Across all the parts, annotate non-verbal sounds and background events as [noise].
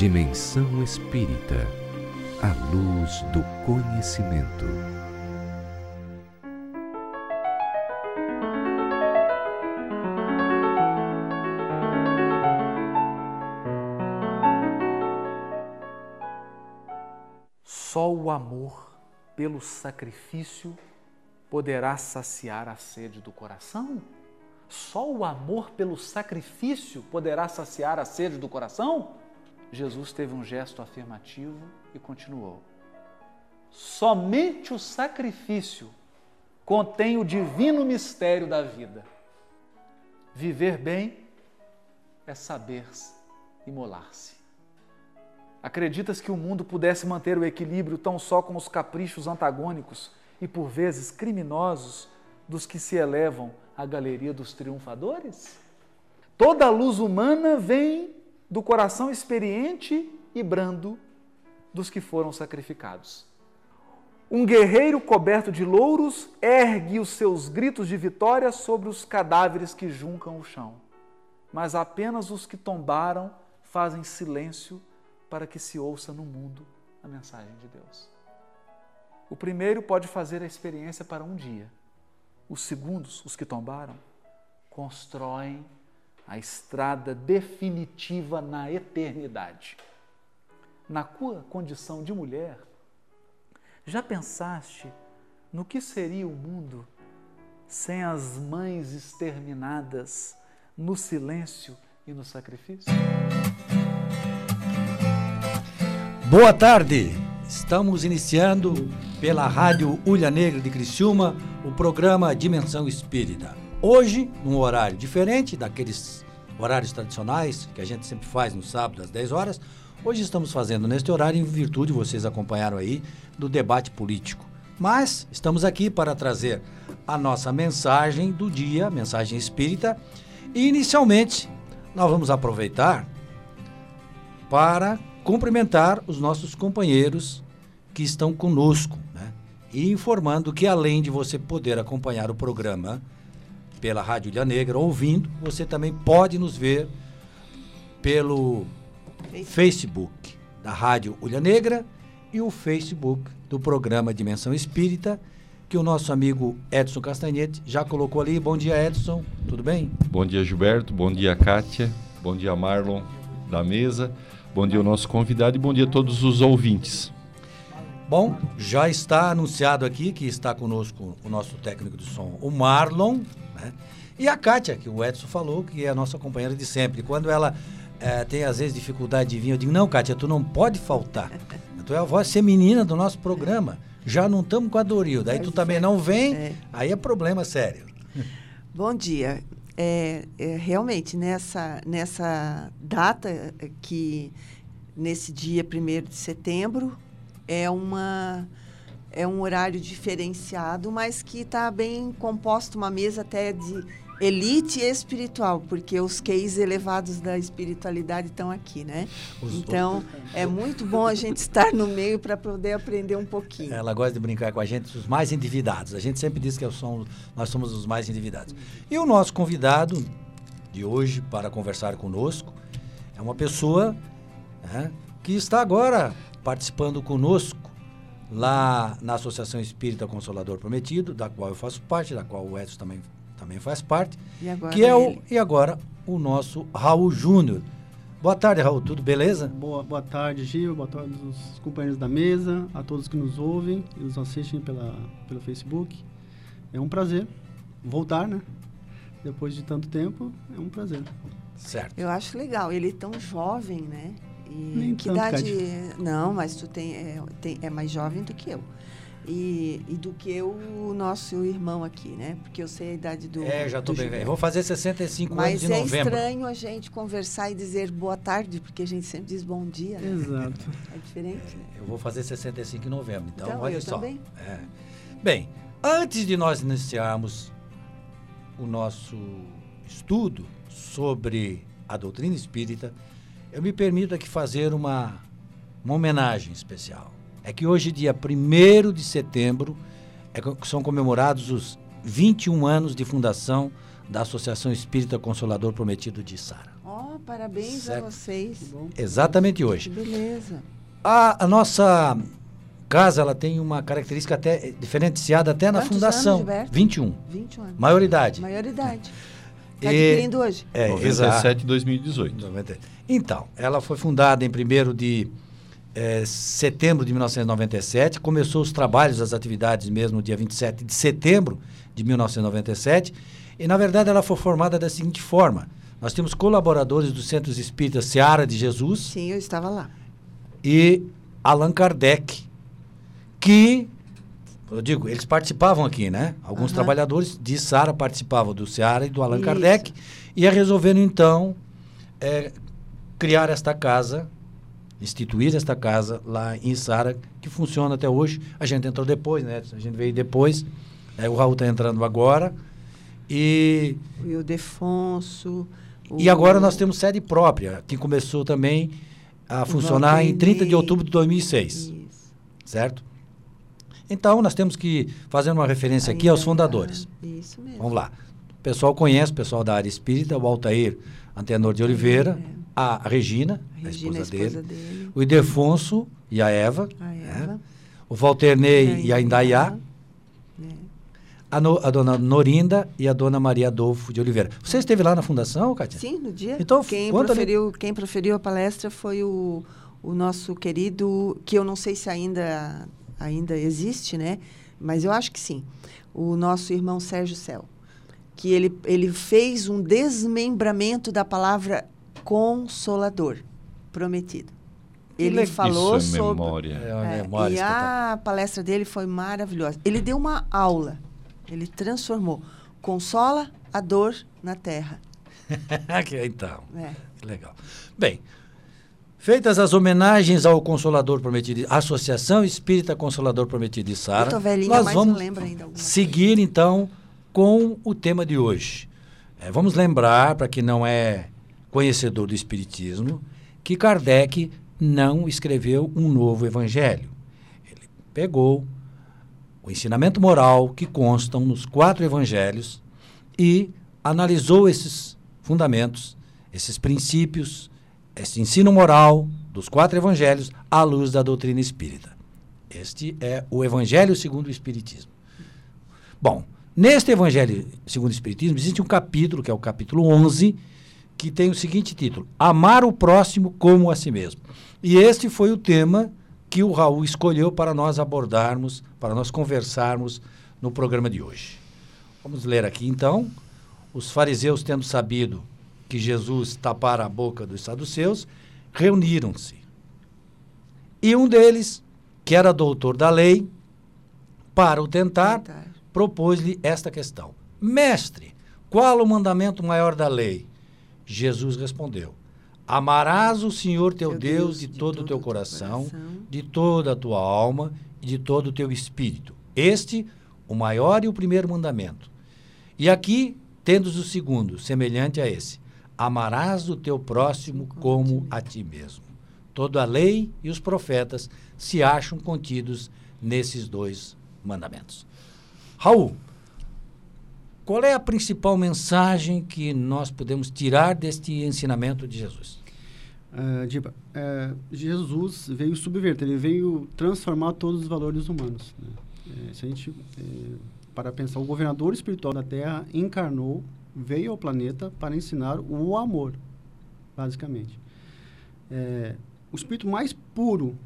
Dimensão Espírita A luz do conhecimento. Só o amor pelo sacrifício poderá saciar a sede do coração? Só o amor pelo sacrifício poderá saciar a sede do coração? Jesus teve um gesto afirmativo e continuou. Somente o sacrifício contém o divino mistério da vida. Viver bem é saber imolar-se. Acreditas que o mundo pudesse manter o equilíbrio tão só com os caprichos antagônicos e por vezes criminosos dos que se elevam à galeria dos triunfadores? Toda a luz humana vem do coração experiente e brando dos que foram sacrificados. Um guerreiro coberto de louros ergue os seus gritos de vitória sobre os cadáveres que juncam o chão. Mas apenas os que tombaram fazem silêncio para que se ouça no mundo a mensagem de Deus. O primeiro pode fazer a experiência para um dia. Os segundos, os que tombaram, constroem a estrada definitiva na eternidade. Na tua condição de mulher, já pensaste no que seria o mundo sem as mães exterminadas no silêncio e no sacrifício? Boa tarde! Estamos iniciando pela Rádio Ulha Negra de Criciúma o programa Dimensão Espírita. Hoje, num horário diferente daqueles horários tradicionais que a gente sempre faz no sábado às 10 horas, hoje estamos fazendo neste horário em virtude, vocês acompanharam aí, do debate político. Mas estamos aqui para trazer a nossa mensagem do dia, mensagem espírita, e inicialmente nós vamos aproveitar para cumprimentar os nossos companheiros que estão conosco, né? E informando que além de você poder acompanhar o programa pela Rádio Ilha Negra, ouvindo, você também pode nos ver pelo Facebook da Rádio Ilha Negra e o Facebook do programa Dimensão Espírita, que o nosso amigo Edson Castanhete já colocou ali. Bom dia, Edson. Tudo bem? Bom dia, Gilberto. Bom dia, Kátia. Bom dia, Marlon da mesa. Bom dia ao nosso convidado e bom dia a todos os ouvintes. Bom, já está anunciado aqui que está conosco o nosso técnico de som, o Marlon, né? E a Kátia, que o Edson falou, que é a nossa companheira de sempre. Quando ela é, tem, às vezes, dificuldade de vir, eu digo, não, Kátia, tu não pode faltar. [laughs] Tu é a voz feminina do nosso programa. Já não estamos com a Doril. Daí tu também não vem, é. aí é problema sério. [laughs] Bom dia. É, é, realmente, nessa, nessa data que, nesse dia 1 de setembro, é uma é um horário diferenciado, mas que está bem composto, uma mesa até de elite espiritual, porque os queis elevados da espiritualidade estão aqui, né? Os então, é muito bom a gente estar no meio para poder aprender um pouquinho. Ela gosta de brincar com a gente, os mais endividados. A gente sempre diz que nós somos os mais endividados. E o nosso convidado de hoje para conversar conosco é uma pessoa né, que está agora participando conosco lá na Associação Espírita Consolador Prometido, da qual eu faço parte, da qual o Edson também também faz parte. que é o, e agora o nosso Raul Júnior. Boa tarde, Raul, tudo beleza? Boa, boa tarde, Gil, boa tarde aos companheiros da mesa, a todos que nos ouvem e nos assistem pela, pelo Facebook. É um prazer voltar, né? Depois de tanto tempo, é um prazer. Certo. Eu acho legal, ele é tão jovem, né? E Nem que tanto, idade. Não, mas tu tem é, tem, é mais jovem do que eu. E, e, do que o nosso irmão aqui, né? Porque eu sei a idade do. É, já estou bem velho. Vou fazer 65 Mas anos em é novembro. Mas é estranho a gente conversar e dizer boa tarde, porque a gente sempre diz bom dia. Né? Exato. É diferente. Né? Eu vou fazer 65 em novembro, então, então olha eu só. Também. É. Bem, antes de nós iniciarmos o nosso estudo sobre a doutrina espírita, eu me permito aqui fazer uma, uma homenagem especial é que hoje, dia 1 de setembro, é, são comemorados os 21 anos de fundação da Associação Espírita Consolador Prometido de Sara. Oh, parabéns Certo. a vocês. Exatamente hoje. Beleza. A, a nossa casa ela tem uma característica até diferenciada até na Quantos fundação. anos, Gilberto? 21. 21 anos. Maioridade. Maioridade. Está E- adquirindo hoje? É, 97 e 2018. 90. Então, ela foi fundada em 1 de eh, setembro de 1997, começou os trabalhos, as atividades mesmo no dia 27 de setembro de 1997, e na verdade ela foi formada da seguinte forma: nós temos colaboradores dos Centros Espíritas Seara de Jesus Sim, eu estava lá. e Allan Kardec, que, eu digo, eles participavam aqui, né? Alguns Aham. trabalhadores de Sara participavam do Seara e do Allan Isso. Kardec, e resolveram então eh, criar esta casa, instituir esta casa lá em Sara, que funciona até hoje. A gente entrou depois, né? A gente veio depois, eh, o Raul está entrando agora, e O Ildefonso. o- e agora nós temos sede própria, que começou também a funcionar em 30 de outubro de 2006, Isso. certo? Então, nós temos que fazer uma referência aqui aos fundadores. Isso mesmo. Vamos lá. O pessoal conhece, o pessoal da área espírita, o Altair Antenor de Oliveira, a Regina, A a Regina, esposa, a esposa dele, dele. o Idefonso e a Eva, A né? Eva. o Walterney e a Indaiá, É. a, no- a dona Norinda e a dona Maria Adolfo de Oliveira. Você esteve lá na fundação, Kátia? Sim, no dia. Então, quem, conta ali. proferiu, quem proferiu a palestra foi o, o nosso querido, que eu não sei se ainda, ainda existe, né? Mas eu acho que sim. O nosso irmão Sérgio Cel. Que ele, ele fez um desmembramento da palavra consolador, prometido. Ele legal. falou Isso é sobre. memória. É uma É, memória e a palestra dele foi maravilhosa. Ele deu uma aula. Ele transformou. Consola a dor na terra. [laughs] Que- então, É. que legal. Bem, feitas as homenagens ao Consolador Prometido, Associação Espírita Consolador Prometido de Sara, velhinha, nós vamos seguir então com o tema de hoje. É, vamos lembrar, para quem não é conhecedor do Espiritismo, que Kardec não escreveu um novo evangelho. Ele pegou o ensinamento moral que constam nos quatro evangelhos e analisou esses fundamentos, esses princípios, esse ensino moral dos quatro evangelhos à luz da doutrina espírita. Este é o evangelho segundo o espiritismo. Bom, neste evangelho segundo o espiritismo existe um capítulo, que é o capítulo 11, que tem o seguinte título: Amar o próximo como a si mesmo. E este foi o tema que o Raul escolheu para nós abordarmos, para nós conversarmos no programa de hoje. Vamos ler aqui então. Os fariseus, tendo sabido que Jesus tapara a boca dos saduceus, reuniram-se. E um deles, que era doutor da lei, para o tentar, propôs-lhe esta questão: Mestre, qual o mandamento maior da lei? Jesus respondeu: Amarás o Senhor teu Deus de todo o teu coração, de toda a tua alma e de todo o teu espírito. Este, o maior e o primeiro mandamento. E aqui tendes o segundo, semelhante a esse: Amarás o teu próximo como a ti mesmo. Toda a lei e os profetas se acham contidos nesses dois mandamentos. Raul, qual é a principal mensagem que nós podemos tirar deste ensinamento de Jesus? Ah, Diba, eh, Jesus veio subverter, ele veio transformar todos os valores humanos. né? Eh, se a gente eh, para pensar, o governador espiritual da Terra encarnou, veio ao planeta para ensinar o amor, basicamente. Eh, o espírito mais puro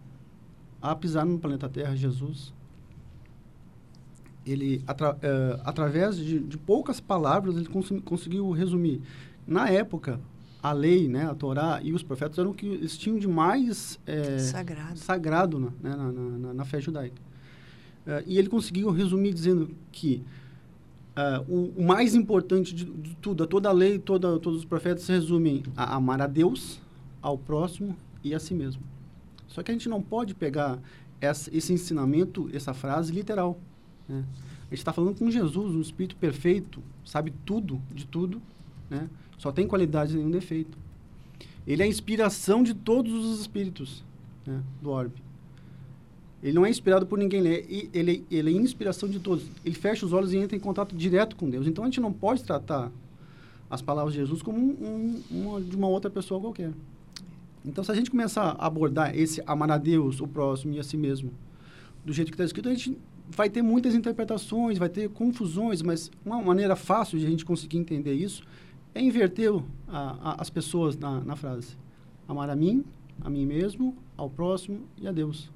a pisar no planeta Terra, Jesus, ele atra, eh, através de, de poucas palavras ele cons- conseguiu resumir. Na época, a lei, né, a Torá e os profetas eram o que eles tinham de mais eh, Sagrado. sagrado na, né, na, na- na- fé judaica. Eh, e ele conseguiu resumir dizendo que ah, o, mais importante de, de tudo, toda a lei, toda, todos os profetas se resumem a amar a Deus, ao próximo e a si mesmo. Só que a gente não pode pegar essa, esse ensinamento, essa frase literal. né? A gente está falando com Jesus, um espírito perfeito, sabe tudo de tudo, né? só tem qualidade e nenhum defeito. Ele é a inspiração de todos os espíritos né, do orbe. Ele não é inspirado por ninguém, ele é, ele, ele é inspiração de todos. Ele fecha os olhos e entra em contato direto com Deus. Então a gente não pode tratar as palavras de Jesus como um, um, uma, de uma outra pessoa qualquer. Então, se a gente começar a abordar esse amar a Deus, o próximo e a si mesmo, do jeito que está escrito, a gente vai ter muitas interpretações, vai ter confusões, mas uma maneira fácil de a gente conseguir entender isso é inverter a, a, as pessoas na, na frase. Amar a mim, a mim mesmo, ao próximo e a Deus.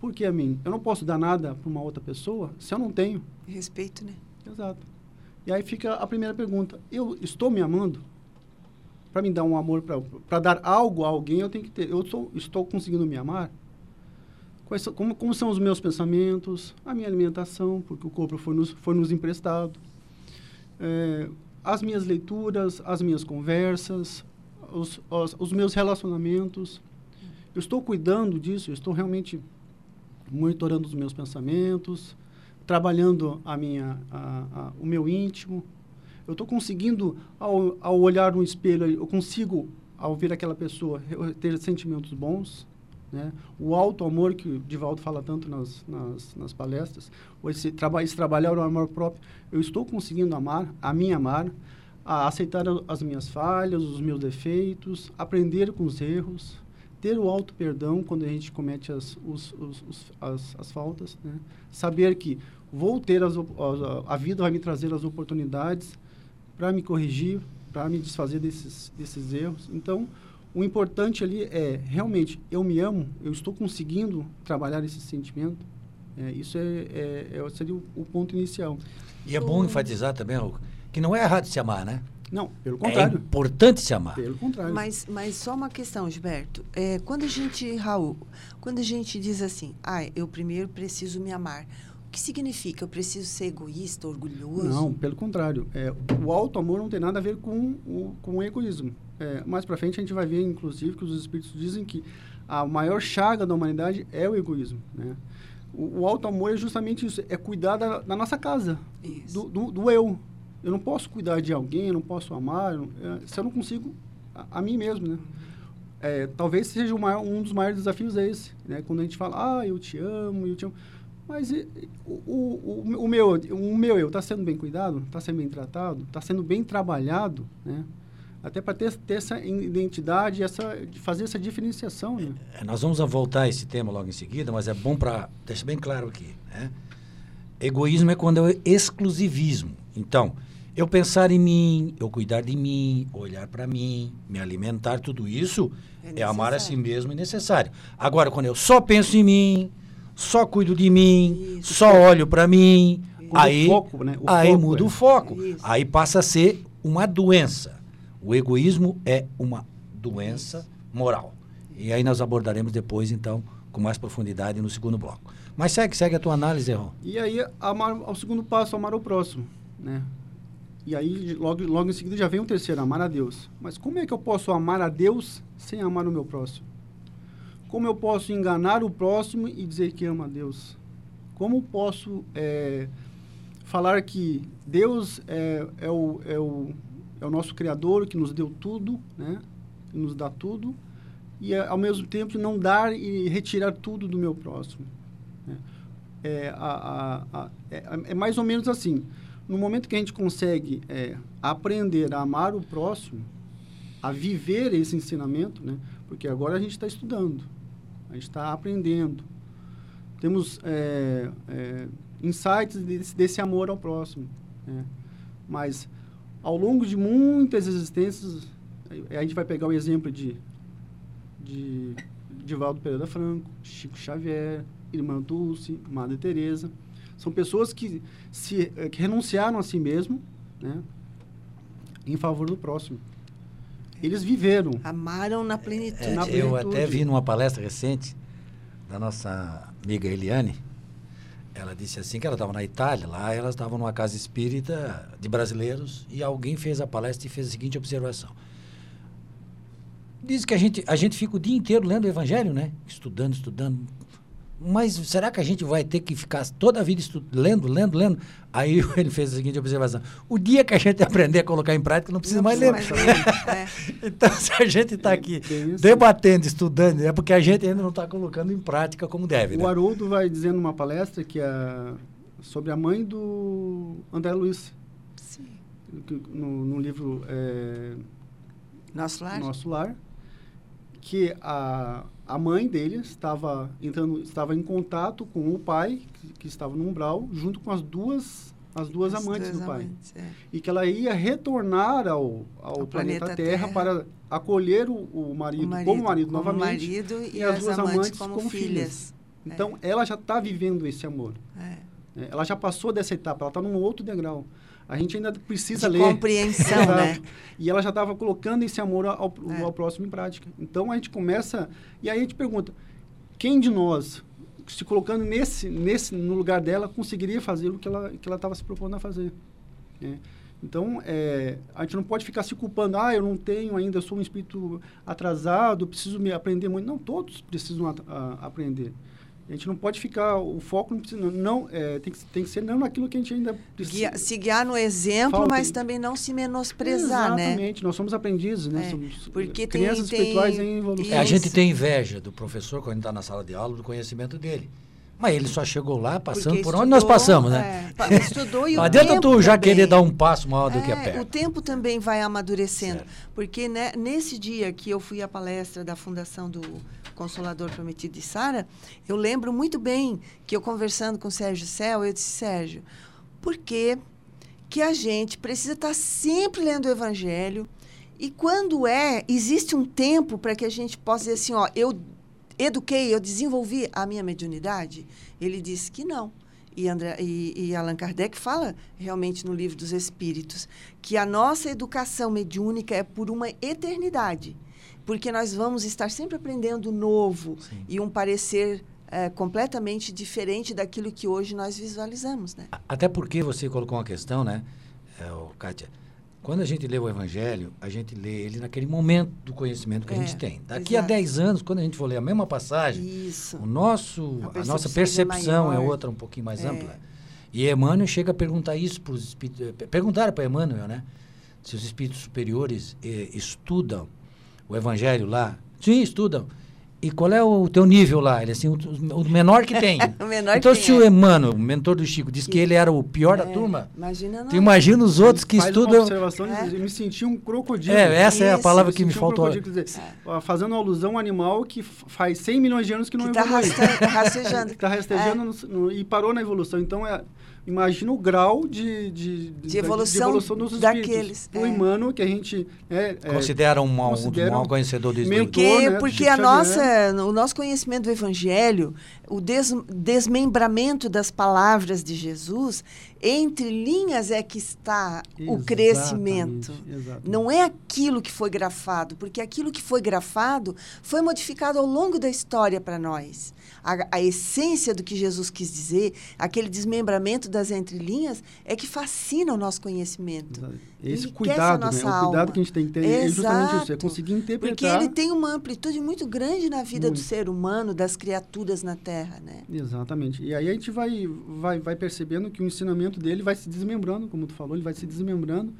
Por que a mim? Eu não posso dar nada para uma outra pessoa se eu não tenho. Respeito, né? Exato. E aí fica a primeira pergunta: eu estou me amando? Para me dar um amor, para dar algo a alguém, eu tenho que ter. Eu estou, estou conseguindo me amar? Quais, como, como são os meus pensamentos, a minha alimentação, porque o corpo foi nos, foi nos emprestado, é, as minhas leituras, as minhas conversas, os, os, os meus relacionamentos. Eu estou cuidando disso, eu estou realmente monitorando os meus pensamentos, trabalhando a minha, a, a, o meu íntimo. Eu estou conseguindo, ao, ao olhar no espelho, eu consigo, ao ver aquela pessoa, ter sentimentos bons. Né? O alto amor que o Divaldo fala tanto nas, nas, nas palestras, esse, traba, esse trabalhar o amor próprio, eu estou conseguindo amar, a mim amar, a aceitar as minhas falhas, os meus defeitos, aprender com os erros, ter o alto perdão quando a gente comete as, os, os, os, as, as faltas, né? saber que vou ter as, a vida vai me trazer as oportunidades para me corrigir, para me desfazer desses, desses erros. Então, o importante ali é realmente eu me amo, eu estou conseguindo trabalhar esse sentimento. É, isso é, é, é seria o, o, ponto inicial. E é bom enfatizar também, que não é errado se amar, né? Não, pelo contrário. É importante se amar. Pelo contrário. Mas, mas só uma questão, Gilberto. É, quando a gente, Raul, quando a gente diz assim, ah, eu primeiro preciso me amar, o que significa? Eu preciso ser egoísta, orgulhoso? Não, pelo contrário. É, o alto amor não tem nada a ver com o, com o egoísmo. É, mais para frente a gente vai ver, inclusive, que os espíritos dizem que a maior chaga da humanidade é o egoísmo. Né? O, o alto amor é justamente isso, é cuidar da, da nossa casa, do, do, do, eu. Eu não posso cuidar de alguém, eu não posso amar, eu é, se eu não consigo a, a mim mesmo, né? É, talvez seja maior, um dos maiores desafios é esse, né? Quando a gente fala, ah, eu te amo, eu te amo. Mas e, o, o, o, meu, o meu eu está sendo bem cuidado? Está sendo bem tratado? Está sendo bem trabalhado, né? até para ter, ter, essa identidade, essa, fazer essa diferenciação. Né? É, nós vamos voltar a esse tema logo em seguida, mas é bom para deixar bem claro aqui. Né? Egoísmo é quando é exclusivismo. Então, eu pensar em mim, eu cuidar de mim, olhar para mim, me alimentar, tudo isso é, é, amar a si mesmo e necessário. Agora, quando eu só penso em mim, só cuido de mim, isso. só olho para mim, aí, foco, né? aí foco, muda é. o foco. Isso. Aí passa a ser uma doença. O egoísmo é uma doença moral. E aí nós abordaremos depois, então, com mais profundidade no segundo bloco. Mas segue, segue a tua análise, Erron. E aí, amar, o segundo passo, amar o próximo, né? E aí, logo, logo em seguida, já vem o terceiro, amar a Deus. Mas como é que eu posso amar a Deus sem amar o meu próximo? Como eu posso enganar o próximo e dizer que ama a Deus? Como posso é, falar que Deus é, é, o, é o é o nosso Criador que nos deu tudo, né? Que nos dá tudo. E, ao mesmo tempo, não dar e retirar tudo do meu próximo. Né? É, a, a, a, é, é, mais ou menos assim. No momento que a gente consegue é, aprender a amar o próximo, a viver esse ensinamento, né? Porque agora a gente está estudando, a gente está aprendendo. Temos é, é, insights desse, desse, amor ao próximo. Né? Mas ao longo de muitas existências, a gente vai pegar o exemplo de, de, de Valdo Pereira Franco, Chico Xavier, Irmã Dulce, Madre Teresa. São pessoas que, se, eh, que renunciaram a si mesmo né, em favor do próximo. Eles viveram. Amaram na plenitude. É, na plenitude. Eu até vi numa palestra recente da nossa amiga Eliane, ela disse assim que ela estava na Itália, lá elas estavam numa casa espírita de brasileiros e alguém fez a palestra e fez a seguinte observação. Diz que a gente, a gente fica o dia inteiro lendo o evangelho, né? Estudando, estudando, mas será que a gente vai ter que ficar toda a vida lendo, lendo, lendo? Aí [laughs] ele fez a seguinte observação: o dia que a gente aprender a colocar em prática, não precisa não mais ler. Mais ler. é. [laughs] Então, se a gente está aqui debatendo, estudando, é porque a gente ainda não está colocando em prática como deve. O né? Haroldo vai dizendo numa palestra que é sobre a mãe do André Luiz. Sim. no, no livro é, Nosso lar? Nosso Lar, que a, a mãe dele estava entrando, estava em contato com o pai que, que estava no umbral, junto com as duas as duas As amantes duas do pai. amantes, é. E que ela ia retornar ao, ao, Ao planeta, planeta Terra, Terra. para acolher o, o marido, O como marido como novamente. marido e, e as as, duas amantes, amantes como, como filhas. filhas. Então, ela já está vivendo esse amor. É. né? Ela já passou dessa etapa, ela está num outro degrau. A gente ainda precisa De ler. compreensão, [laughs] Exato. né? E ela já estava colocando esse amor ao, É. ao próximo em prática. Então a gente começa. E aí a gente pergunta: quem de nós, se colocando nesse, nesse, no lugar dela, conseguiria fazer o que ela que ela estava se propondo a fazer? né? Então, é, a gente não pode ficar se culpando, ah, eu não tenho ainda, eu sou um espírito atrasado, preciso me aprender muito. Não, todos precisam a- a- aprender. A gente não pode ficar, o foco não, precisa, não é, tem, que, tem que ser não naquilo que a gente ainda precisa. Guia- se guiar no exemplo, Falta- mas também não se menosprezar, né? Exatamente, nós somos aprendizes, né? É, Somos porque tem- crianças tem- espirituais em evolução. É, a gente tem inveja do professor quando está na sala de aula do conhecimento dele. Mas ele só chegou lá passando Porque por onde nós estudou, passamos, né? é, estudou e [laughs] o adianta tu já também. querer dar um passo maior do que a É, perna. O tempo também vai amadurecendo. Certo. Porque né, nesse dia que eu fui à palestra da Fundação do Consolador Prometido de Sara, eu lembro muito bem que eu conversando com o Sérgio Cel, eu disse, Sérgio, por que, que a gente precisa estar sempre lendo o Evangelho? E quando é, existe um tempo para que a gente possa dizer assim, ó, eu eduquei, eu desenvolvi a minha mediunidade? Ele disse que não. E, André, e, e Allan Kardec fala realmente no livro dos Espíritos que a nossa educação mediúnica é por uma eternidade, porque nós vamos estar sempre aprendendo novo Sim. e um parecer eh, completamente diferente daquilo que hoje nós visualizamos, né? Até porque você colocou uma questão, né, é, Kátia? Quando a gente lê o Evangelho, a gente lê ele naquele momento do conhecimento que a É, gente tem. Daqui a exato. 10 anos, quando a gente for ler a mesma passagem, Isso. o nosso, A a, nossa percepção é é outra, um pouquinho mais É. ampla. E Emmanuel chega a perguntar isso para os espíritos. eh, Perguntaram para Emmanuel, né? Se os espíritos superiores eh, estudam o Evangelho lá. Sim, estudam. E qual é o teu nível lá? Ele assim, o, o menor que tem. [laughs] O menor então, que se tem, o é. Emmanuel, o mentor do Chico, disse que ele era o pior da É, turma, Imagina tu imagina os outros que Faz uma estudam. observação, É. eu me senti um crocodilo. É, essa é a Isso, palavra que me senti um faltou. dizer, ó, fazendo alusão a um animal que faz 100 milhões de anos que não que está evolui. rastejando. [laughs] que está rastejando no- no- e parou na evolução. Então, é, imagina o grau de, de, De evolução dos espíritos. daqueles, O é. Emmanuel, que a gente é, é, Considera um mau, um mau conhecedor do mentor, estudo. Porque, né, porque a Xavier. nossa, o nosso conhecimento do Evangelho, o des- desmembramento das palavras de Jesus, entre linhas é que está o crescimento. Exatamente, exatamente. Não é aquilo que foi grafado, porque aquilo que foi grafado foi modificado ao longo da história para nós. A, a essência do que Jesus quis dizer, aquele desmembramento das entrelinhas, é que fascina o nosso conhecimento. Exato. Esse cuidado, né? O cuidado que a gente tem que ter é justamente isso, é Exato. conseguir Porque interpretar. ele tem uma amplitude muito grande na vida do Muito. ser humano, das criaturas na Terra, né? Exatamente. E aí a gente vai, vai, vai percebendo que o ensinamento dele vai se desmembrando, como tu falou, ele vai se desmembrando.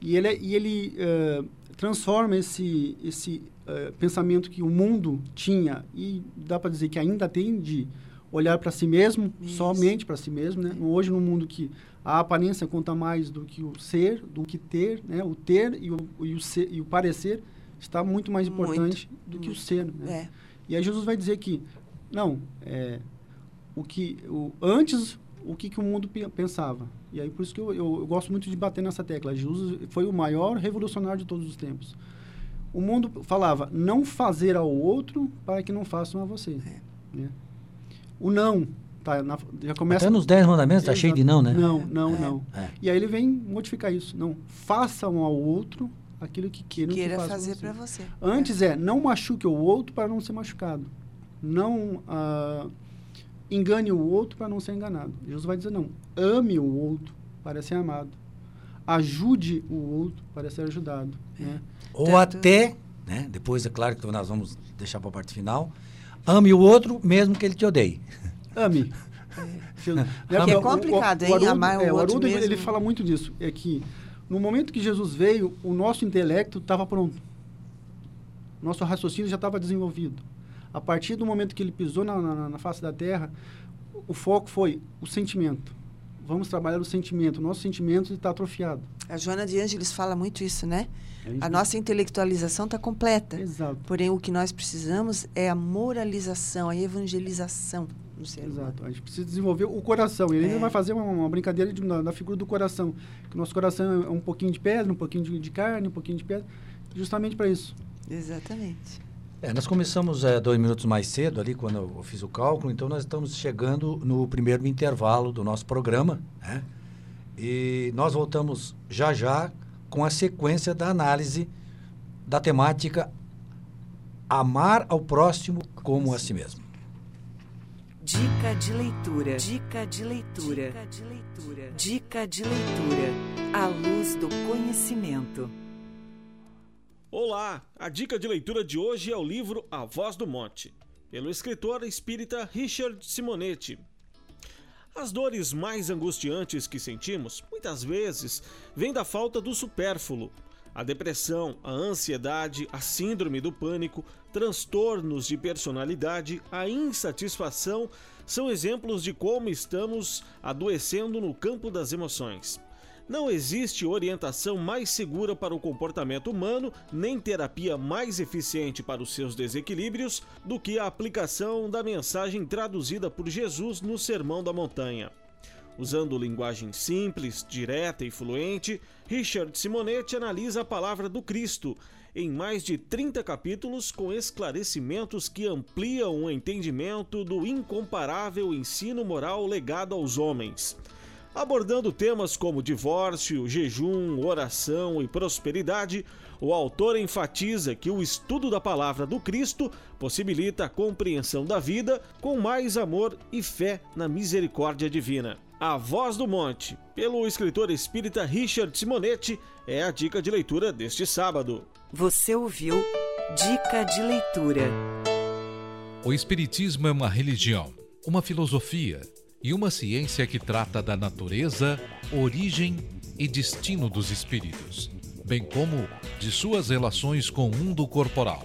E ele, é- e ele eh, transforma esse, esse eh, pensamento que o mundo tinha, e dá para dizer que ainda tem, de olhar para si mesmo, Isso. somente para si mesmo. Né? Hoje, num mundo que a aparência conta mais do que o ser, do que ter, né? o ter e o, e o, ser, e o parecer está muito mais Muito, importante do que o muito. ser. Né? É. E aí Jesus vai dizer que não, é, o que o, antes o que, que o mundo pe- pensava. E aí por isso que eu, eu, eu gosto muito de bater nessa tecla. Jesus foi o maior revolucionário de todos os tempos. O mundo falava não fazer ao outro para que não façam a você. né? O não tá, na- já começa Até nos Dez Mandamentos tá Exato. cheio de não, né? Não, não, É. não. É. E aí ele vem modificar isso. Não, façam ao outro aquilo que queiram que Queira a fazer para você. Antes é, não machuque o outro para não ser machucado. Não ah, engane o outro para não ser enganado. Jesus vai dizer não. Ame o outro para ser amado. Ajude o outro para ser ajudado. Né? Ou Tanto- até, né? Depois é claro que nós vamos deixar para a parte final. Ame o outro mesmo que ele te odeie. [laughs] Ame. [laughs] Que é complicado, hein? Haroldo- Amar o é, outro Haroldo, ele- ele mesmo. fala muito disso. É que no momento que Jesus veio, o nosso intelecto estava pronto. Nosso raciocínio já estava desenvolvido. A partir do momento que ele pisou na, na, na face da terra, o foco foi o sentimento. vamos trabalhar o sentimento. O nosso sentimento está atrofiado. A Joana de Ângeles fala muito isso, né? É isso A mesmo. nossa intelectualização está completa. Exato. Porém, o que nós precisamos é a moralização, a evangelização no ser humano. Exato. A gente precisa desenvolver o coração. E ele ainda É. vai fazer uma, uma brincadeira de- da, da figura do coração. Que o nosso coração é um pouquinho de pedra, um pouquinho de, de carne, um pouquinho de pedra. Justamente para isso. Exatamente. É, nós começamos é, dois minutos mais cedo ali, quando eu fiz o cálculo, então nós estamos chegando no primeiro intervalo do nosso programa, né? E nós voltamos já já com a sequência da análise da temática Amar ao próximo como a si mesmo. Dica de leitura. Dica de leitura. Dica de leitura. Dica de leitura. À luz do conhecimento. Olá! A dica de leitura de hoje é o livro A Voz do Monte, pelo escritor espírita Richard Simonetti. As dores mais angustiantes que sentimos, muitas vezes, vêm da falta do supérfluo. A depressão, a ansiedade, a síndrome do pânico, transtornos de personalidade, a insatisfação são exemplos de como estamos adoecendo no campo das emoções. Não existe orientação mais segura para o comportamento humano, nem terapia mais eficiente para os seus desequilíbrios do que a aplicação da mensagem traduzida por Jesus no Sermão da Montanha. Usando linguagem simples, direta e fluente, Richard Simonetti analisa a palavra do Cristo em mais de 30 capítulos com esclarecimentos que ampliam o entendimento do incomparável ensino moral legado aos homens. Abordando temas como divórcio, jejum, oração e prosperidade, o autor enfatiza que o estudo da palavra do Cristo possibilita a compreensão da vida com mais amor e fé na misericórdia divina. A Voz do Monte, pelo escritor espírita Richard Simonetti, é a dica de leitura deste sábado. Você ouviu Dica de leitura. O Espiritismo é uma religião, uma filosofia e uma ciência que trata da natureza, origem e destino dos espíritos, bem como de suas relações com o mundo corporal.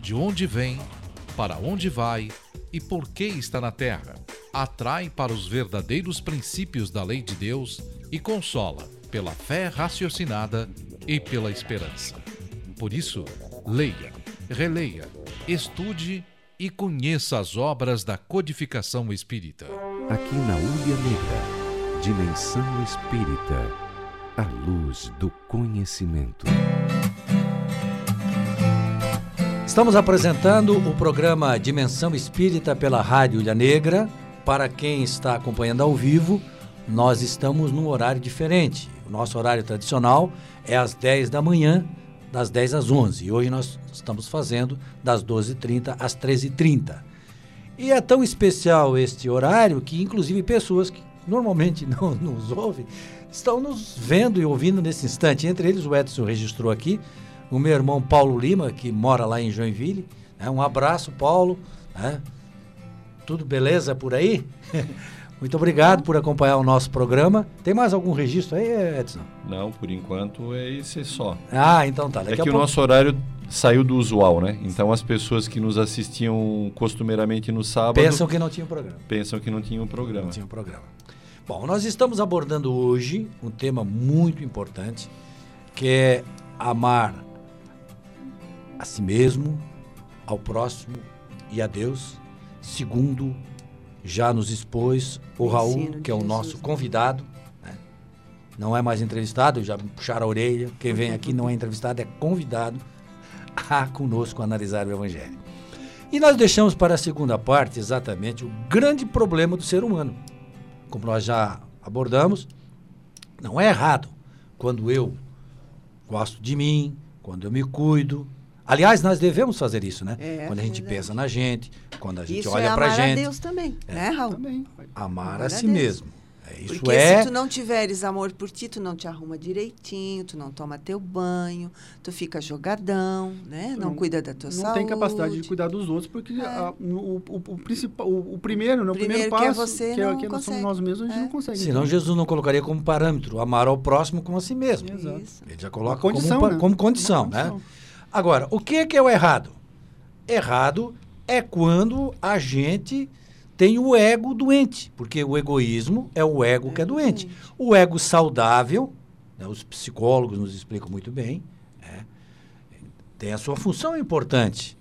de onde vem, para onde vai e por que está na terra. Atrai para os verdadeiros princípios da lei de Deus e consola pela fé raciocinada e pela esperança. Por isso, leia, releia, estude e conheça as obras da codificação espírita. Aqui na Ulha Negra, Dimensão Espírita, a luz do conhecimento. Estamos apresentando o programa Dimensão Espírita pela Rádio Ilha Negra. Para quem está acompanhando ao vivo, nós estamos num horário diferente. O nosso horário tradicional é às 10 da manhã, das 10 às 11. E hoje nós estamos fazendo das 12h30 às 13h30. E é tão especial este horário que, inclusive, pessoas que normalmente [laughs] não nos ouvem estão nos vendo e ouvindo nesse instante. Entre eles, o Edson registrou aqui o meu irmão Paulo Lima, que mora lá em Joinville. né? Um abraço, Paulo. né? Tudo beleza por aí? [laughs] Muito obrigado por acompanhar o nosso programa. Tem mais algum registro aí, Edson? Não, por enquanto é esse só. Ah, então tá. É Daqui que a o pouco... nosso horário saiu do usual, né? Então as pessoas que nos assistiam costumeiramente no sábado Pensam que não tinha programa. pensam que não tinha um programa. Não tinha um programa. Bom, nós estamos abordando hoje um tema muito importante, que é amar a si mesmo, ao próximo e a Deus, segundo já nos expôs o Raul, que é o nosso né? convidado. né? Não é mais entrevistado, já puxaram a orelha. Quem vem aqui não é entrevistado, é convidado a conosco analisar o Evangelho. E nós deixamos para a segunda parte exatamente o grande problema do ser humano. Como nós já abordamos, não é errado quando eu gosto de mim, quando eu me cuido. Aliás, nós devemos fazer isso, né? É, quando a gente verdade. pensa na gente, quando a gente Isso olha é pra amar gente. a Deus também, né, Raul? Também. Amar Amar a a si Deus. mesmo. É, Isso Porque é. se tu não tiveres amor por ti, tu não te arruma direitinho, tu não toma teu banho, tu fica jogadão, né? Não, Não- cuida da tua não saúde. tem capacidade de cuidar dos outros, porque É. a- o, o, o principal, o, o primeiro, né, o Primeiro primeiro que é passo, você, que, é, não que nós somos consegue. nós mesmos, a gente É. não consegue. Senão Então, Jesus não colocaria como parâmetro amar ao próximo como a si mesmo. Exato. Ele já coloca condição, como, né? como condição, né? condição. Agora, o que é, que é o errado? Errado é quando a gente tem o ego doente, porque o egoísmo é o ego que é doente. O ego saudável, né, os psicólogos nos explicam muito bem, né, tem a sua função importante.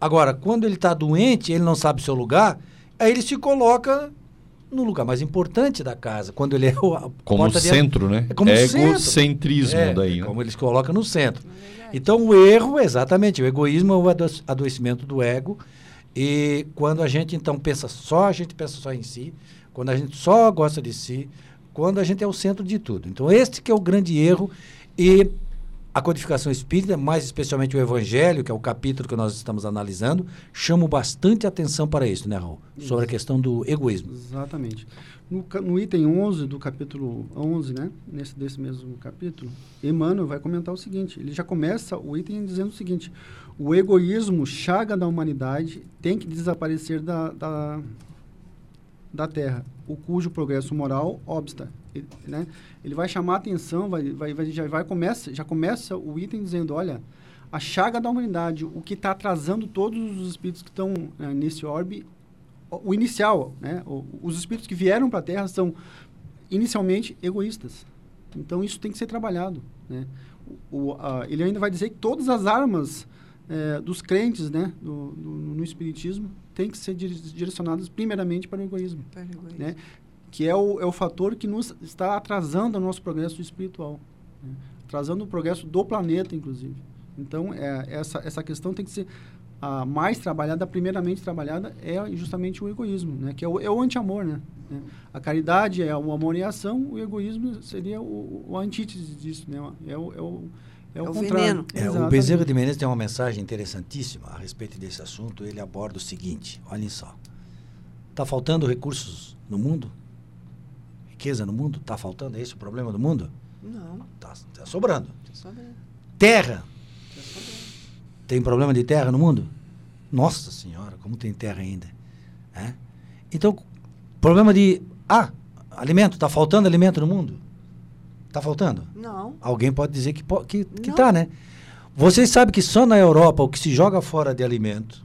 Agora, quando ele está doente, ele não sabe seu lugar, aí ele se coloca no lugar mais importante da casa, quando ele é o Como porta de- centro, né? É como centro. Egocentrismo é, daí, né? Como eles colocam no centro. Então, o erro, exatamente, o egoísmo é o ado- adoecimento do ego. E quando a gente, então, pensa só, a gente pensa só em si. Quando a gente só gosta de si. Quando a gente é o centro de tudo. Então, este que é o grande erro. E a codificação espírita, mais especialmente o evangelho, que é o capítulo que nós estamos analisando, chama bastante atenção para isso, né, Raul? Sobre a questão do egoísmo. Exatamente. No, no item 11 do capítulo 11, né, nesse desse mesmo capítulo, Emmanuel vai comentar o seguinte, ele já começa o item dizendo o seguinte, o egoísmo, chaga da humanidade, tem que desaparecer da, da, da Terra, o cujo progresso moral obsta. Ele, né, ele vai chamar a atenção, vai, vai, vai- já, vai começa, já começa o item dizendo, olha, a chaga da humanidade, o que está atrasando todos os espíritos que estão eh, nesse orbe, o, o inicial, né? O- os espíritos que vieram para a Terra são inicialmente egoístas. Então isso tem que ser trabalhado, né? O, a- ele ainda vai dizer que todas as armas eh, dos crentes, né, do, do- no espiritismo, têm que ser dire- direcionadas primeiramente para o egoísmo, Para o egoísmo. né? Que é o, é o fator que nos está atrasando o nosso progresso espiritual, né? atrasando o progresso do planeta, inclusive. Então é, essa essa questão tem que ser a mais trabalhada, primeiramente trabalhada, é justamente o egoísmo, né? que é o, é o anti-amor. Né? Né? A caridade é o amor e a ação, o egoísmo seria o, o antítese disso, né? é o, é o, é o, É o contrário. veneno. É, o. Bezerra de Menezes tem uma mensagem interessantíssima a respeito desse assunto. Ele aborda o seguinte: olhem só. Está faltando recursos no mundo? Riqueza no mundo? Está faltando? É esse o problema do mundo? Não, Está sobrando. tô sabendo. Terra. Tem problema de terra no mundo? Nossa Senhora, como tem terra ainda. É? Então, problema de. Ah, alimento. Está faltando alimento no mundo? Está faltando? Não, Alguém pode dizer que, po- que, que tá, né? Vocês sabem que só na Europa o que se joga fora de alimento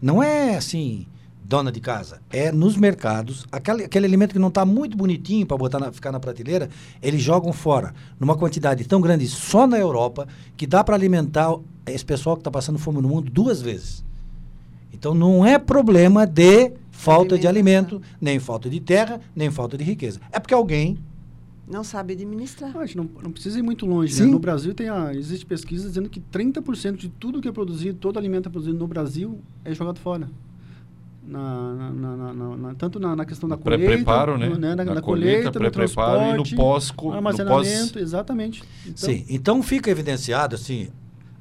não é assim, dona de casa. É nos mercados. Aquele, aquele alimento que não está muito bonitinho para botar na- ficar na prateleira, eles jogam fora numa quantidade tão grande só na Europa que dá para alimentar esse pessoal que está passando fome no mundo duas vezes. Então não é problema de falta de alimento, nem falta de terra, nem falta de riqueza. É porque alguém não sabe administrar. Ah, gente não, não precisa ir muito longe. Né? No Brasil tem a, existe pesquisa dizendo que 30% de tudo que é produzido, todo alimento é produzido no Brasil, é jogado fora. Na, na- na- na- na- na- tanto na, na questão da colheita, Pré-preparo, né? no- Na, Na na colheita, colheita, no pré-preparo e no pós- no no armazenamento, pós- exatamente. Então, Sim, então fica evidenciado, assim,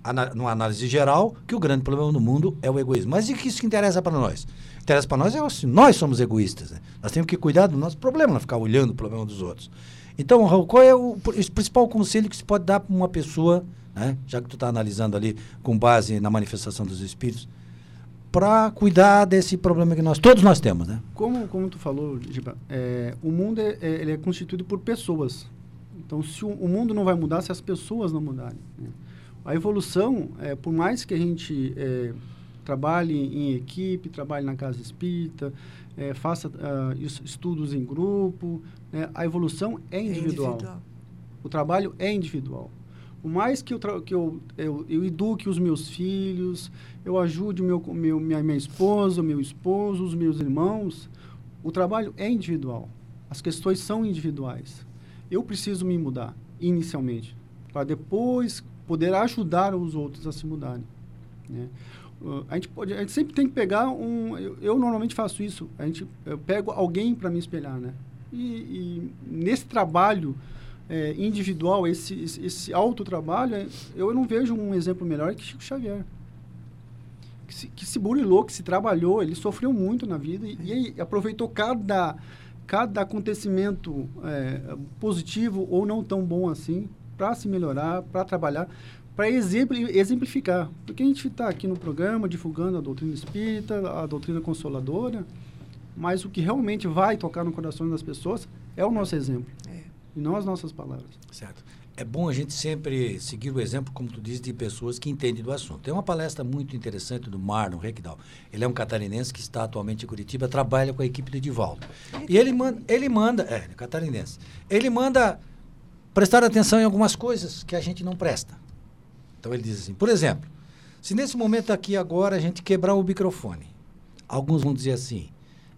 ana- numa análise geral, que o grande problema no mundo é o egoísmo. Mas e que isso que interessa para nós? Interessa para nós é assim, nós somos egoístas. Né? Nós temos que cuidar do nosso problema, não ficar olhando o problema dos outros. Então, Raul, qual é o, esse principal conselho que se pode dar para uma pessoa, né, já que tu está analisando ali com base na manifestação dos espíritos, para cuidar desse problema que nós todos nós temos, né? Como, como tu falou, Giba, é, o mundo é, é- ele é constituído por pessoas. Então, se o, o mundo não vai mudar se as pessoas não mudarem. né? A evolução, é, por mais que a gente é, trabalhe em equipe, trabalhe na casa espírita, é, faça es- estudos em grupo, né, a evolução é É individual. O trabalho é individual. Por mais que eu, que eu, eu, eu eduque os meus filhos, eu ajude meu, meu, minha, minha esposa, meu esposo, os meus irmãos, o trabalho é individual. As questões são individuais. Eu preciso me mudar, inicialmente, para depois poder ajudar os outros a se mudarem. né? Uh, a, gente pode, a gente sempre tem que pegar um... Eu, eu normalmente faço isso. A gente, eu pego alguém para me espelhar, né? E, e nesse trabalho é, individual, esse, esse, autotrabalho, é, eu não vejo um exemplo melhor que Chico Xavier. Que se, que se burilou, que se trabalhou, ele sofreu muito na vida e, e aproveitou cada, cada acontecimento é, positivo ou não tão bom assim, para se melhorar, para trabalhar, para exemplificar. Porque a gente está aqui no programa divulgando a doutrina espírita, a doutrina consoladora, mas o que realmente vai tocar no coração das pessoas é o nosso exemplo. E não as nossas palavras. Certo. É bom a gente sempre seguir o exemplo, como tu diz, de pessoas que entendem do assunto. Tem uma palestra muito interessante do Marlon Reckdal. Ele é um catarinense que está atualmente em Curitiba, trabalha com a equipe do Edivaldo. E ele manda, ele manda, é, catarinense. Ele manda prestar atenção em algumas coisas que a gente não presta. Então ele diz assim, por exemplo, se nesse momento aqui agora a gente quebrar o microfone, alguns vão dizer assim,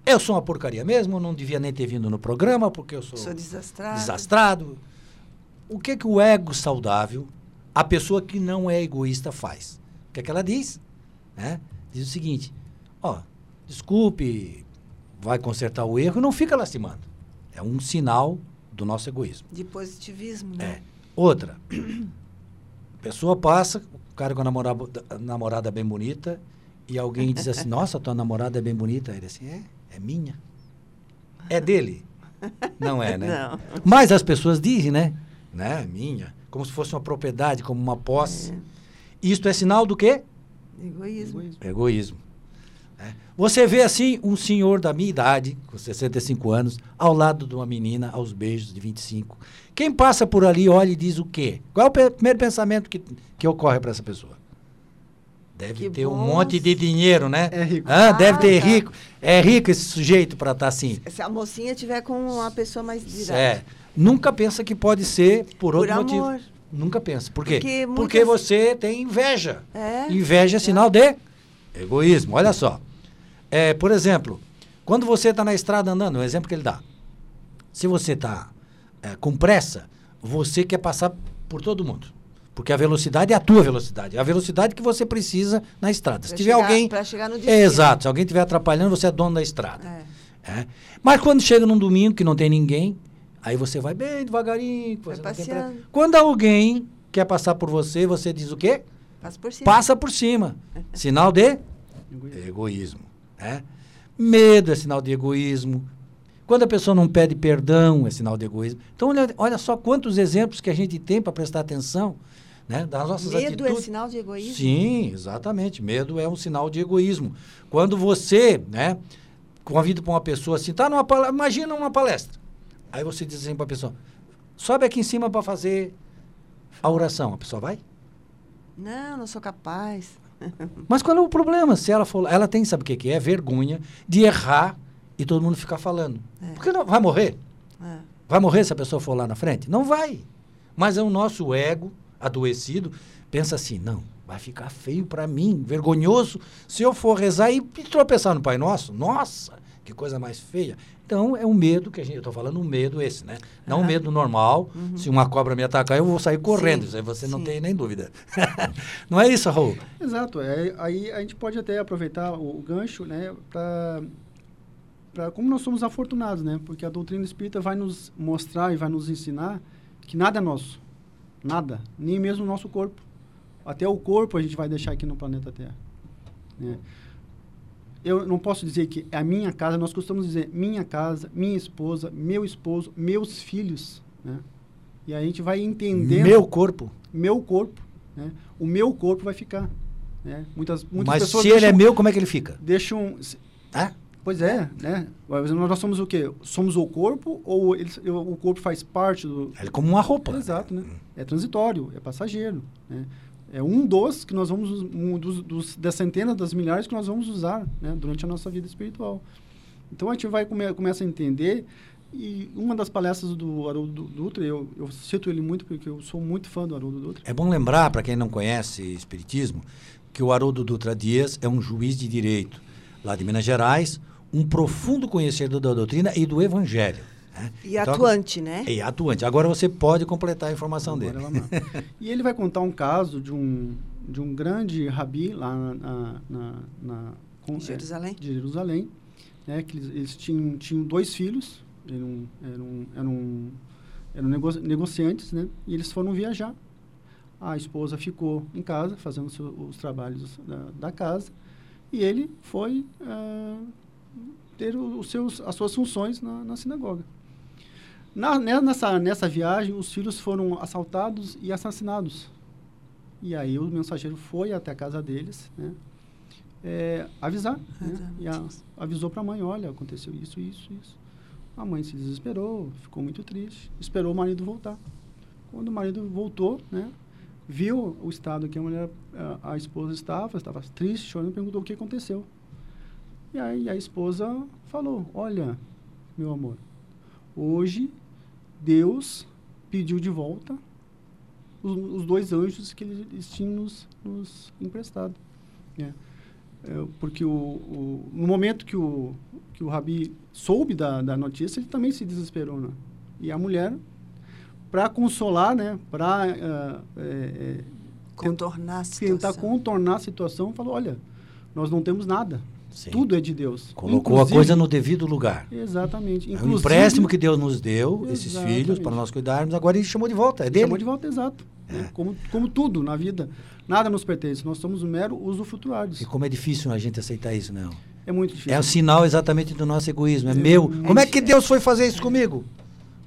eu sou uma porcaria mesmo, não devia nem ter vindo no programa porque eu sou, sou desastrado. desastrado. O que que o ego saudável, a pessoa que não é egoísta faz? O que é que ela diz? Né? Diz o seguinte, ó, desculpe, vai consertar o erro e não fica lastimando. É um sinal do nosso egoísmo. De positivismo, né? É. Outra, a pessoa passa, o cara com a namorada, namorada bem bonita, e alguém diz assim, [laughs] nossa, tua namorada é bem bonita. Ele assim, é, é minha. É dele. Não é, né? Não. Mas as pessoas dizem, né? né? Minha. Como se fosse uma propriedade, como uma posse. É. Isto é sinal do quê? Egoísmo. Egoísmo. É. Você vê assim um senhor da minha idade, com 65 anos, ao lado de uma menina, aos beijos de 25. Quem passa por ali olha e diz o quê? Qual é o primeiro pensamento que, que ocorre para essa pessoa? Deve que ter um monte de dinheiro, né? É rico. Ah, deve ter tá. rico. É rico esse sujeito para estar tá assim. Se a mocinha tiver com uma pessoa mais idade. É. Nunca pensa que pode ser por, por outro amor. motivo. Nunca pensa. Por quê? Porque, muitas... Porque você tem inveja. É, inveja é sinal de egoísmo. Olha só. É, por exemplo, quando você está na estrada andando, um exemplo que ele dá. Se você está é, com pressa, você quer passar por todo mundo. Porque a velocidade é a tua velocidade. É a velocidade que você precisa na estrada. Pra se tiver chegar, alguém. Para chegar no destino. É, exato. Se alguém estiver atrapalhando, você é dono da estrada. É. É. Mas quando chega num domingo que não tem ninguém, aí você vai bem devagarinho. Vai passeando. Quando alguém quer passar por você, você diz o quê? Passa por cima. Passa por cima. [laughs] sinal de egoísmo. egoísmo né? Medo é sinal de egoísmo. Quando a pessoa não pede perdão, é sinal de egoísmo. Então, olha, olha só quantos exemplos que a gente tem para prestar atenção né, das nossas Medo é atitudes. é sinal de egoísmo? Sim, exatamente. Medo é um sinal de egoísmo. Quando você né, convida para uma pessoa assim, tá numa imagina uma palestra. Aí você diz assim para a pessoa, sobe aqui em cima para fazer a oração. A pessoa vai? Não, não sou capaz. [laughs] Mas qual é o problema? Se ela for, ela tem, sabe o que, que é? Vergonha de errar e todo mundo ficar falando. É. Porque não, vai morrer? É. Vai morrer se a pessoa for lá na frente? Não vai. Mas é o nosso ego adoecido pensa assim, não, vai ficar feio para mim, vergonhoso, se eu for rezar e tropeçar no Pai Nosso. Nossa, que coisa mais feia. Então, é um medo que a gente. Eu estou falando um medo esse, né? Não um medo normal. Uhum. Se uma cobra me atacar, eu vou sair correndo. Sim. Isso aí você Sim. não tem nem dúvida. [laughs] não é isso, Raul? Exato. É, aí a gente pode até aproveitar o, o gancho, né? Para. Como nós somos afortunados, né? Porque a doutrina espírita vai nos mostrar e vai nos ensinar que nada é nosso. Nada. Nem mesmo o nosso corpo. Até o corpo a gente vai deixar aqui no planeta Terra. Né? eu não posso dizer que é a minha casa, nós costumamos dizer minha casa, minha esposa, meu esposo, meus filhos, né? E a gente vai entender meu corpo, meu corpo, né? O meu corpo vai ficar, né? Muitas, muitas Mas pessoas se deixam, ele é meu, como é que ele fica? Deixam, ah? Pois é, né? Nós somos o quê? Somos o corpo ou ele, o corpo faz parte do? É como uma roupa. exato, né? É transitório, é passageiro, né? é um dos que nós vamos um dos, dos das centenas das milhares que nós vamos usar né, durante a nossa vida espiritual então a gente vai come, começa a entender e uma das palestras do Haroldo Dutra eu, eu cito ele muito porque eu sou muito fã do Haroldo Dutra é bom lembrar para quem não conhece espiritismo que o Haroldo Dutra Dias é um juiz de direito lá de Minas Gerais um profundo conhecedor da doutrina e do evangelho né? E então, atuante, né? E atuante. Agora você pode completar a informação Agora dele. [laughs] e ele vai contar um caso de um, de um grande rabi lá na, na, na com, Jerusalém. É, de Jerusalém, né? Que eles, eles, tinham, tinham dois filhos, eram, eram, eram, eram nego, negociantes, né? E eles foram viajar. A esposa ficou em casa, fazendo os trabalhos da, da, casa, e ele foi uh, ter os seus, as suas funções na, na sinagoga. Na, né, nessa, nessa viagem, os filhos foram assaltados e assassinados. E aí o mensageiro foi até a casa deles, né? É, avisar. Né? E a, avisou para a mãe, olha, aconteceu isso, isso, isso. A mãe se desesperou, ficou muito triste, esperou o marido voltar. Quando o marido voltou, né, viu o estado que a mulher, a, a esposa estava, estava triste, chorando, perguntou o que aconteceu. E aí a esposa falou: Olha, meu amor, hoje Deus pediu de volta os, os dois anjos que eles tinham nos, nos emprestado. É. É, porque o, o, no momento que o, que o Rabi soube da, da notícia, ele também se desesperou. Né? E a mulher, para consolar, né, para uh, é, contornar a tentar contornar a situação, falou: olha, nós não temos nada. Sim. Tudo é de Deus. Colocou Inclusive, a coisa no devido lugar. Exatamente. Inclusive, é um empréstimo que Deus nos deu, exatamente. esses filhos, para nós cuidarmos. Agora ele chamou de volta. É ele dele. Chamou de volta, exato. É. Né? Como, como tudo na vida. Nada nos pertence. Nós somos mero usufrutuários. E como é difícil a gente aceitar isso, não? É muito difícil. É o sinal exatamente do nosso egoísmo. É, é meu. Como é que Deus foi fazer isso comigo?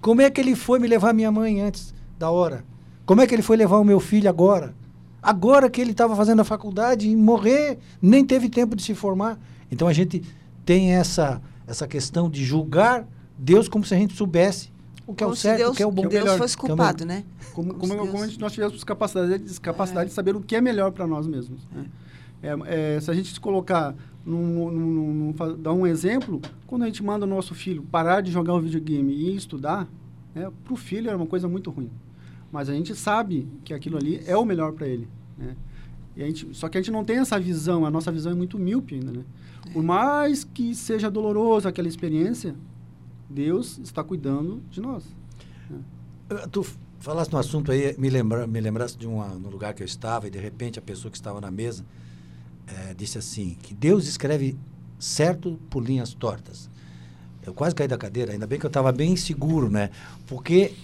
Como é que ele foi me levar minha mãe antes da hora? Como é que ele foi levar o meu filho agora? Agora que ele estava fazendo a faculdade e morrer, nem teve tempo de se formar. Então a gente tem essa, essa questão de julgar Deus como se a gente soubesse o que como é o certo, Deus, o que é o bom. Deus fosse é culpado, né? Como, como, como, como nós tivéssemos capacidade, capacidade é. de saber o que é melhor para nós mesmos. Né? É, é, se a gente se colocar, num, num, num, dar um exemplo, quando a gente manda o nosso filho parar de jogar o videogame e estudar, né, para o filho é uma coisa muito ruim. Mas a gente sabe que aquilo ali é o melhor para ele. Né? E a gente, só que a gente não tem essa visão, a nossa visão é muito míope ainda. Né? Por mais que seja dolorosa aquela experiência, Deus está cuidando de nós. Né? Tu falaste no assunto aí, me, lembra, me lembraste de um no lugar que eu estava e de repente a pessoa que estava na mesa é, disse assim, que Deus escreve certo por linhas tortas. Eu quase caí da cadeira, ainda bem que eu estava bem seguro, né? Porque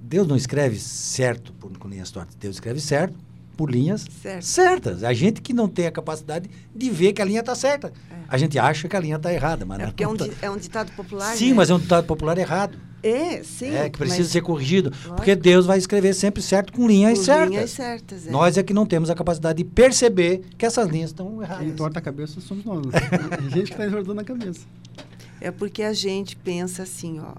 Deus não escreve certo por, por linhas tortas, Deus escreve certo por linhas certo. certas. A gente que não tem a capacidade de ver que a linha está certa. É. A gente acha que a linha está errada. Mas é porque é um, tá... é um ditado popular. Sim, né? mas é um ditado popular errado. É, sim. É, que precisa ser corrigido. Lógico. Porque Deus vai escrever sempre certo com linhas com certas. linhas certas, é. Nós é que não temos a capacidade de perceber que essas linhas estão erradas. Quem torta a cabeça somos nós. A gente que está entortando a cabeça. É porque a gente pensa assim, ó.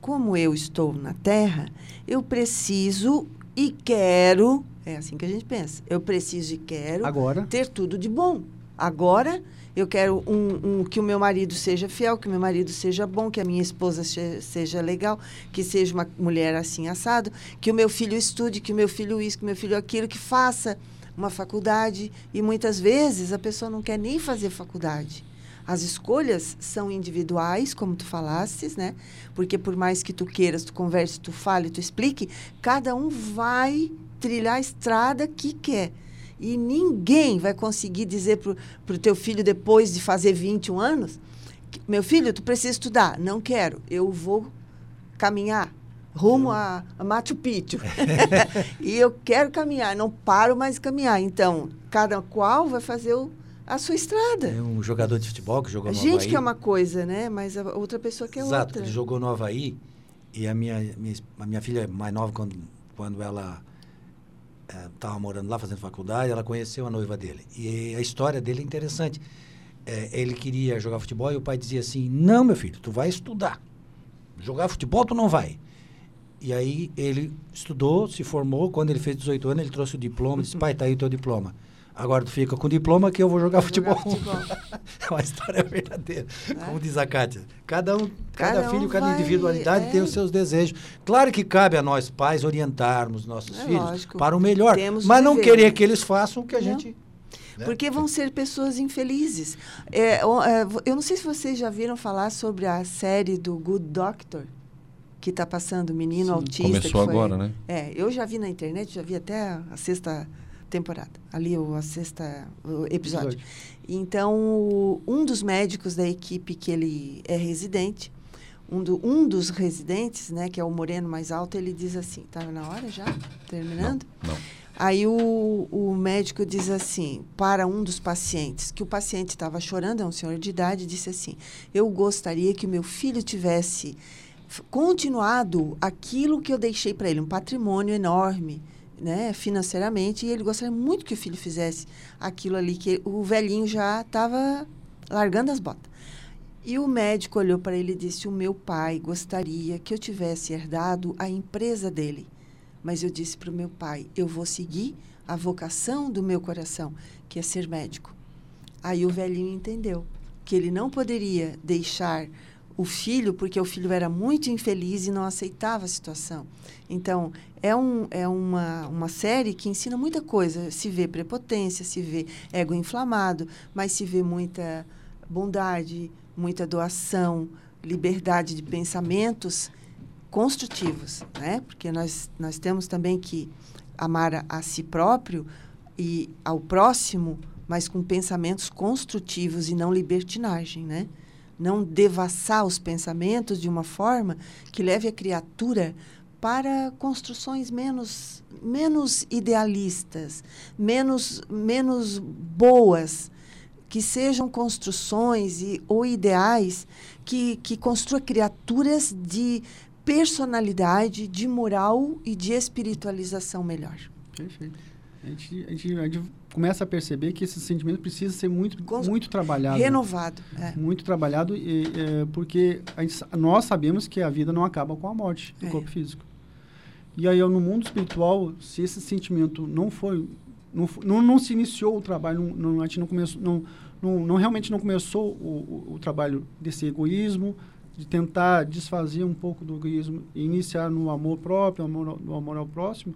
Como eu estou na Terra, eu preciso e quero é assim que a gente pensa. Eu preciso e quero Agora. ter tudo de bom. Agora, eu quero um, um, que o meu marido seja fiel, que o meu marido seja bom, que a minha esposa seja legal, que seja uma mulher assim assado, que o meu filho estude, que o meu filho isso, que o meu filho aquilo, que faça uma faculdade. E muitas vezes a pessoa não quer nem fazer faculdade. As escolhas são individuais, como tu falastes, né? Porque por mais que tu queiras, tu converse, tu fale, tu explique, cada um vai trilhar a estrada que quer. E ninguém vai conseguir dizer para o teu filho, depois de fazer 21 anos, meu filho, tu precisa estudar. Não quero, eu vou caminhar rumo a, a Machu Picchu. [laughs] e eu quero caminhar, não paro mais de caminhar. Então, cada qual vai fazer o, a sua estrada. É um jogador de futebol que jogou a no Havaí. A gente quer uma coisa, né? Mas a outra pessoa quer Exato, outra. Exato, ele jogou no Havaí e a minha, minha, a minha filha mais nova, quando, quando ela estava é, morando lá fazendo faculdade, ela conheceu a noiva dele. E a história dele é interessante. É, ele queria jogar futebol e o pai dizia assim: Não, meu filho, tu vai estudar. Jogar futebol tu não vai. E aí ele estudou, se formou. Quando ele fez 18 anos, ele trouxe o diploma. Disse: Pai, tá aí o teu diploma. Agora tu fica com o diploma que eu vou jogar vou futebol. Jogar futebol. [laughs] é uma história verdadeira. É? Como diz a Kátia. Cada um, cada, cada filho, um cada vai, individualidade é. tem os seus desejos. Claro que cabe a nós, pais, orientarmos nossos é filhos lógico. para o melhor. Temos mas não querer que eles façam o que a não. gente. Né? Porque vão ser pessoas infelizes. É, é, eu não sei se vocês já viram falar sobre a série do Good Doctor que está passando, menino Sim, autista. Começou agora, né? É, eu já vi na internet, já vi até a sexta temporada. Ali o a sexta o episódio. episódio. Então, um dos médicos da equipe que ele é residente, um, do, um dos residentes, né, que é o moreno mais alto, ele diz assim, tá na hora já? Terminando? Não. não. Aí o, o médico diz assim, para um dos pacientes, que o paciente estava chorando, é um senhor de idade, disse assim: Eu gostaria que o meu filho tivesse continuado aquilo que eu deixei para ele, um patrimônio enorme, né, financeiramente, e ele gostaria muito que o filho fizesse aquilo ali, que o velhinho já estava largando as botas. E o médico olhou para ele e disse: O meu pai gostaria que eu tivesse herdado a empresa dele. Mas eu disse para o meu pai: eu vou seguir a vocação do meu coração, que é ser médico. Aí o velhinho entendeu que ele não poderia deixar o filho, porque o filho era muito infeliz e não aceitava a situação. Então, é, um, é uma, uma série que ensina muita coisa. Se vê prepotência, se vê ego inflamado, mas se vê muita bondade, muita doação, liberdade de pensamentos construtivos, né? Porque nós, nós temos também que amar a, a si próprio e ao próximo, mas com pensamentos construtivos e não libertinagem, né? Não devassar os pensamentos de uma forma que leve a criatura para construções menos menos idealistas, menos menos boas, que sejam construções e, ou ideais que, que construam criaturas de personalidade, de moral e de espiritualização melhor. Perfeito. A gente, a gente, a gente começa a perceber que esse sentimento precisa ser muito, muito trabalhado. Renovado. É. Muito trabalhado, e, é, porque gente, nós sabemos que a vida não acaba com a morte do é. corpo físico. E aí, no mundo espiritual, se esse sentimento não foi. Não, não, não se iniciou o trabalho, não, não, a gente não começou. Não, não, não realmente não começou o, o, o trabalho desse egoísmo, de tentar desfazer um pouco do egoísmo e iniciar no amor próprio, no amor, no amor ao próximo,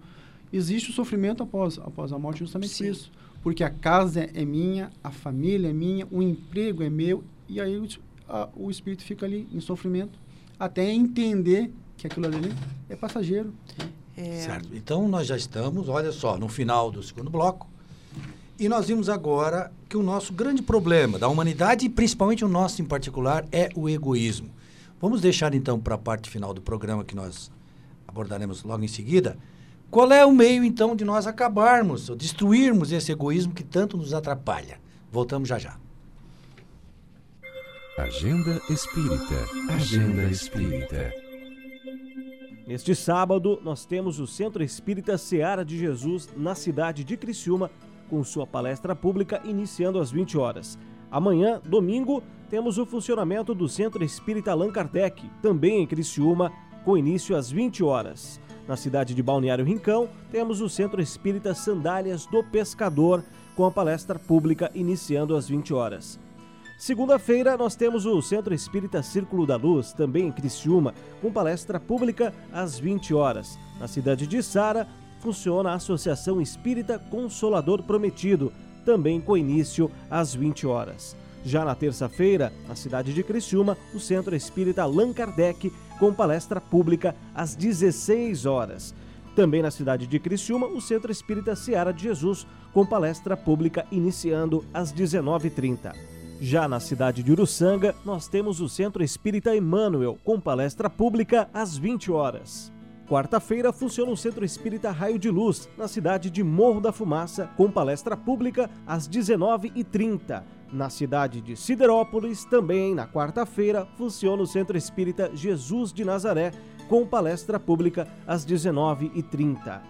existe o sofrimento após, após a morte justamente Sim. por isso. Porque a casa é minha, a família é minha, o emprego é meu, e aí o, a, o espírito fica ali em sofrimento até entender que aquilo ali é passageiro. É. Certo. Então nós já estamos, olha só, no final do segundo bloco. E nós vimos agora que o nosso grande problema da humanidade, e principalmente o nosso em particular, é o egoísmo. Vamos deixar então para a parte final do programa que nós abordaremos logo em seguida. Qual é o meio então de nós acabarmos ou destruirmos esse egoísmo que tanto nos atrapalha? Voltamos já já. Agenda Espírita. Agenda Espírita. Neste sábado, nós temos o Centro Espírita Seara de Jesus na cidade de Criciúma, com sua palestra pública iniciando às 20 horas. Amanhã, domingo, temos o funcionamento do Centro Espírita Allan Kardec, também em Criciúma, com início às 20 horas. Na cidade de Balneário Rincão, temos o Centro Espírita Sandálias do Pescador, com a palestra pública iniciando às 20 horas. Segunda-feira, nós temos o Centro Espírita Círculo da Luz, também em Criciúma, com palestra pública às 20 horas. Na cidade de Sara, funciona a Associação Espírita Consolador Prometido, também com início às 20 horas. Já na terça-feira, na cidade de Criciúma, o Centro Espírita Allan Kardec, com palestra pública às 16 horas. Também na cidade de Criciúma, o Centro Espírita Seara de Jesus, com palestra pública iniciando às 19h30. Já na cidade de Uruçanga, nós temos o Centro Espírita Emmanuel, com palestra pública às 20 horas. Quarta-feira funciona o Centro Espírita Raio de Luz, na cidade de Morro da Fumaça, com palestra pública às 19h30. Na cidade de Siderópolis, também na quarta-feira, funciona o Centro Espírita Jesus de Nazaré, com palestra pública às 19h30.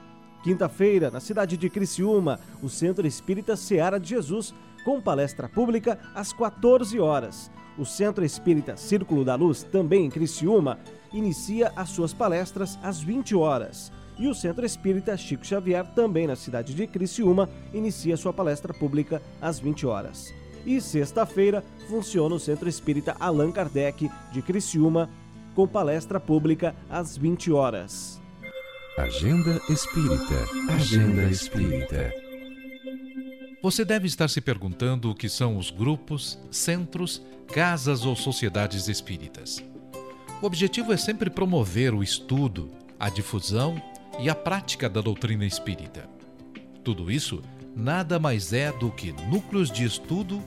Quinta-feira, na cidade de Criciúma, o Centro Espírita Seara de Jesus, com palestra pública às 14 horas. O Centro Espírita Círculo da Luz, também em Criciúma, inicia as suas palestras às 20 horas. E o Centro Espírita Chico Xavier, também na cidade de Criciúma, inicia sua palestra pública às 20 horas. E sexta-feira funciona o Centro Espírita Allan Kardec de Criciúma, com palestra pública às 20 horas. Agenda Espírita. Agenda Espírita. Você deve estar se perguntando o que são os grupos, centros, casas ou sociedades espíritas. O objetivo é sempre promover o estudo, a difusão e a prática da doutrina espírita. Tudo isso nada mais é do que núcleos de estudo,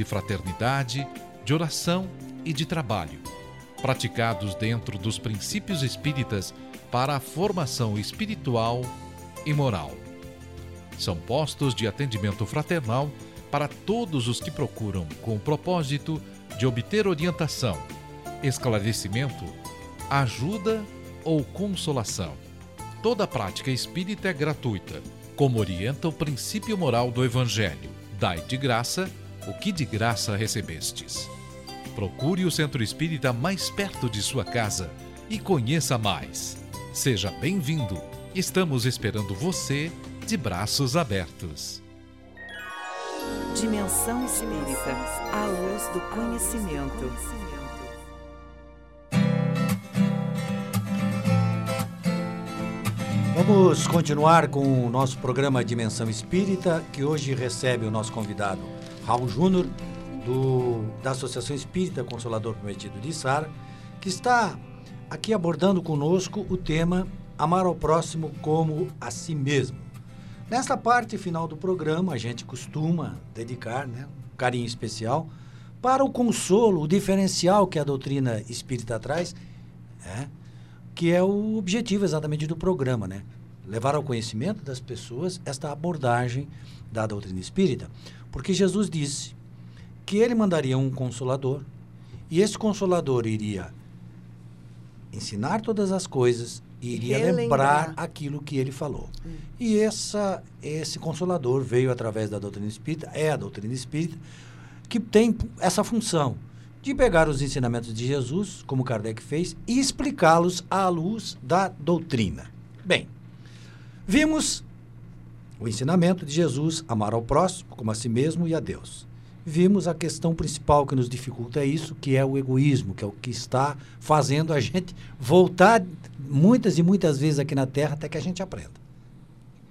de fraternidade, de oração e de trabalho, praticados dentro dos princípios espíritas para a formação espiritual e moral. São postos de atendimento fraternal para todos os que procuram com o propósito de obter orientação, esclarecimento, ajuda ou consolação. Toda prática espírita é gratuita, como orienta o princípio moral do Evangelho. Dai de graça o que de graça recebestes. Procure o centro espírita mais perto de sua casa e conheça mais. Seja bem-vindo. Estamos esperando você de braços abertos. Dimensão Espírita, a luz do conhecimento. Vamos continuar com o nosso programa Dimensão Espírita, que hoje recebe o nosso convidado Raul Júnior, da Associação Espírita Consolador Prometido de Sara, que está aqui abordando conosco o tema Amar ao próximo como a si mesmo. Nesta parte final do programa, a gente costuma dedicar né, um carinho especial para o consolo, o diferencial que a doutrina espírita traz, é, que é o objetivo exatamente do programa, né? Levar ao conhecimento das pessoas esta abordagem da doutrina espírita. Porque Jesus disse que ele mandaria um consolador e esse consolador iria ensinar todas as coisas e iria Relembrar. lembrar aquilo que ele falou. Hum. E essa, esse consolador veio através da doutrina espírita, é a doutrina espírita, que tem essa função de pegar os ensinamentos de Jesus, como Kardec fez, e explicá-los à luz da doutrina. Bem, vimos o ensinamento de Jesus, amar ao próximo como a si mesmo e a Deus. Vimos a questão principal que nos dificulta isso, que é o egoísmo, que é o que está fazendo a gente voltar muitas e muitas vezes aqui na Terra até que a gente aprenda.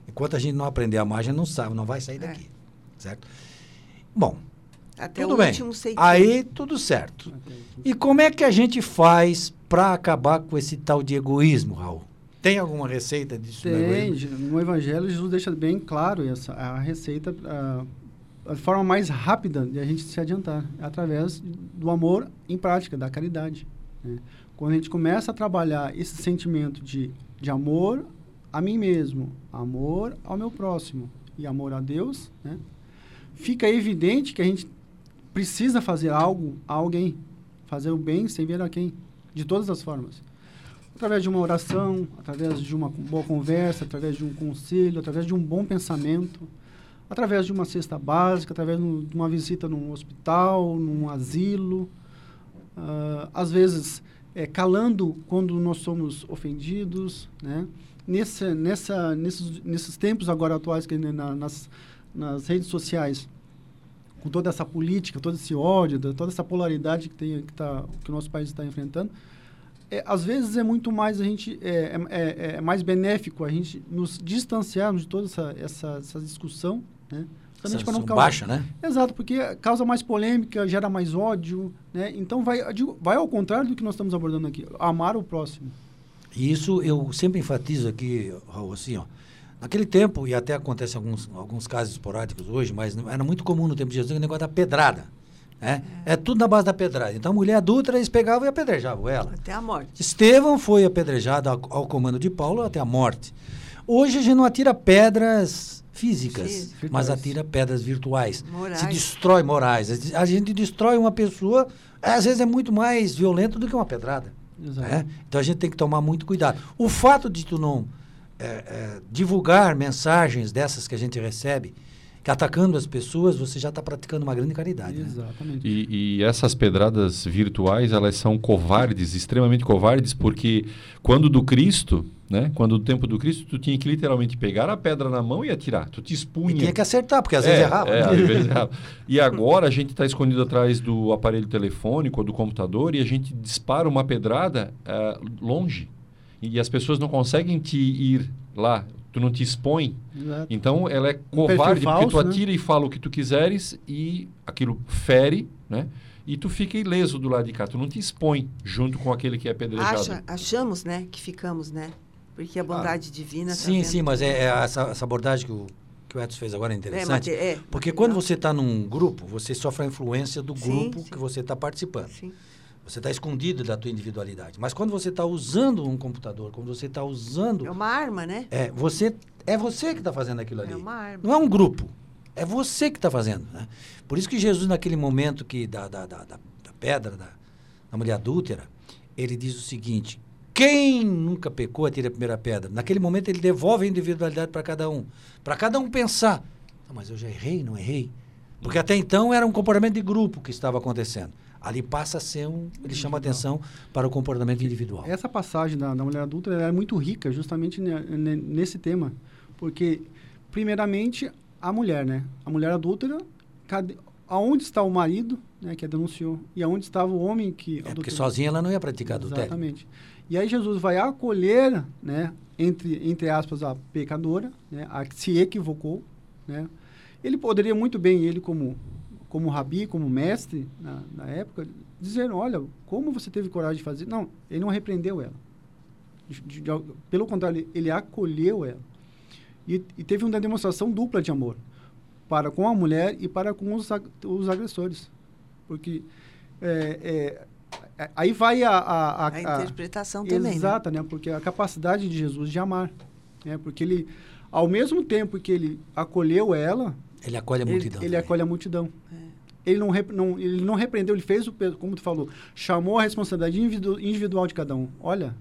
Enquanto a gente não aprender a mais, a gente não sabe, não vai sair daqui. Certo? Bom, Até tudo o bem. Aí tudo certo. E como é que a gente faz para acabar com esse tal de egoísmo, Raul? Tem alguma receita disso? Tem, no Evangelho Jesus deixa bem claro essa, a receita, a, a forma mais rápida de a gente se adiantar, é através do amor em prática, da caridade. né? Quando a gente começa a trabalhar esse sentimento de, de amor a mim mesmo, amor ao meu próximo e amor a Deus, né? fica evidente que a gente precisa fazer algo a alguém, fazer o bem sem ver a quem, de todas as formas através de uma oração, através de uma boa conversa, através de um conselho, através de um bom pensamento, através de uma cesta básica, através de uma visita num hospital, num asilo, ah, às vezes é, calando quando nós somos ofendidos, né? Nesse, nessa, nesses, nesses tempos agora atuais que né, na- nas, nas redes sociais, com toda essa política, todo esse ódio, da- toda essa polaridade que, tem, que, tá, que o nosso país está enfrentando, é, às vezes é muito mais a gente é, é- é, é mais benéfico a gente nos distanciarmos de toda essa, essa, essa discussão, né? Justamente pra Essa causar- baixa, né? Exato, porque causa mais polêmica, gera mais ódio, né? Então vai, digo, vai ao contrário do que nós estamos abordando aqui, amar o próximo. E isso eu sempre enfatizo aqui, Raul, assim, ó. Naquele tempo, e até acontece alguns, alguns casos esporádicos hoje, mas não- era muito comum no tempo de Jesus o negócio da pedrada. Né? É. tudo na base da pedrada. Então a mulher adulta, eles pegavam e apedrejavam ela. Até a morte. Estevão foi apedrejado ao, ao comando de Paulo até a morte. Hoje a gente não atira pedras físicas, Físicas. mas atira pedras virtuais. Morais. Se destrói morais. A gente destrói uma pessoa, às vezes é muito mais violento do que uma pedrada. Exato. né? Então a gente tem que tomar muito cuidado. O fato de tu não é, é, divulgar mensagens dessas que a gente recebe, atacando as pessoas, você já está praticando uma grande caridade. né? Exatamente. E, e essas pedradas virtuais, elas são covardes, extremamente covardes, porque quando do Cristo, né? Quando do tempo do Cristo, tu tinha que literalmente pegar a pedra na mão e atirar. Tu te E expunha. tinha que acertar, porque às vezes errava. É, né? às vezes [laughs] errava. E agora a gente está escondido atrás do aparelho telefônico ou do computador e a gente dispara uma pedrada eh, longe. E as pessoas não conseguem te ir lá. Tu não te expõe. Exato. Então ela é covarde, porque tu falso, né? atira e fala o que tu quiseres e aquilo fere, né? E tu fica ileso do lado de cá. Tu não te expõe junto com aquele que é apedrejado. Acha, achamos, né, que ficamos, né? Porque a bondade divina tá Sim, vendo sim, mas é, é essa, essa abordagem que o, que o Edson fez agora é É, interessante. mate- é, porque quando você está num grupo, você sofre a influência do Sim, grupo sim. que você está participando. Sim. Você está escondido da tua individualidade. Mas quando você está usando um computador, quando você está usando... É uma arma, né? É, você, é você que está fazendo aquilo ali. É uma arma. Não é um grupo. É você que está fazendo. Né? Por isso que Jesus, naquele momento que da, da, da, da, pedra, da, da mulher adúltera, ele diz o seguinte: quem nunca pecou, atira a primeira pedra. Naquele momento, ele devolve a individualidade para cada um. Para cada um pensar: "Ah, mas eu já errei, não errei? Porque até então era um comportamento de grupo que estava acontecendo. Ali passa a ser um. Ele chama atenção para o comportamento individual. Essa passagem da, da mulher adulta é muito rica justamente ne- ne- nesse tema. Porque, primeiramente, a mulher, né? A mulher adúltera, cadê, aonde está o marido, né, que a denunciou? E aonde estava o homem que É porque sozinha ela não ia praticar adultério. Exatamente. E aí Jesus vai acolher, né, entre, entre aspas, a pecadora, né, a que se equivocou, né. Ele poderia muito bem, ele como, como rabi, como mestre na, na época, dizer, olha, como você teve coragem de fazer? Não, ele não repreendeu ela. De- de- de- pelo contrário, ele, ele acolheu ela. E, e teve uma demonstração dupla de amor para com a mulher e para com os, os agressores. Porque é, é, a- aí vai a, a, a, A interpretação também, né? Exata, né? Porque a capacidade de Jesus de amar. Né? Porque ele, ao mesmo tempo que ele acolheu ela, Ele acolhe a ele, multidão. ele também. acolhe a multidão. É. Ele não, rep- não, ele não repreendeu, ele fez o como tu falou, chamou a responsabilidade individu- individual de cada um. Olha,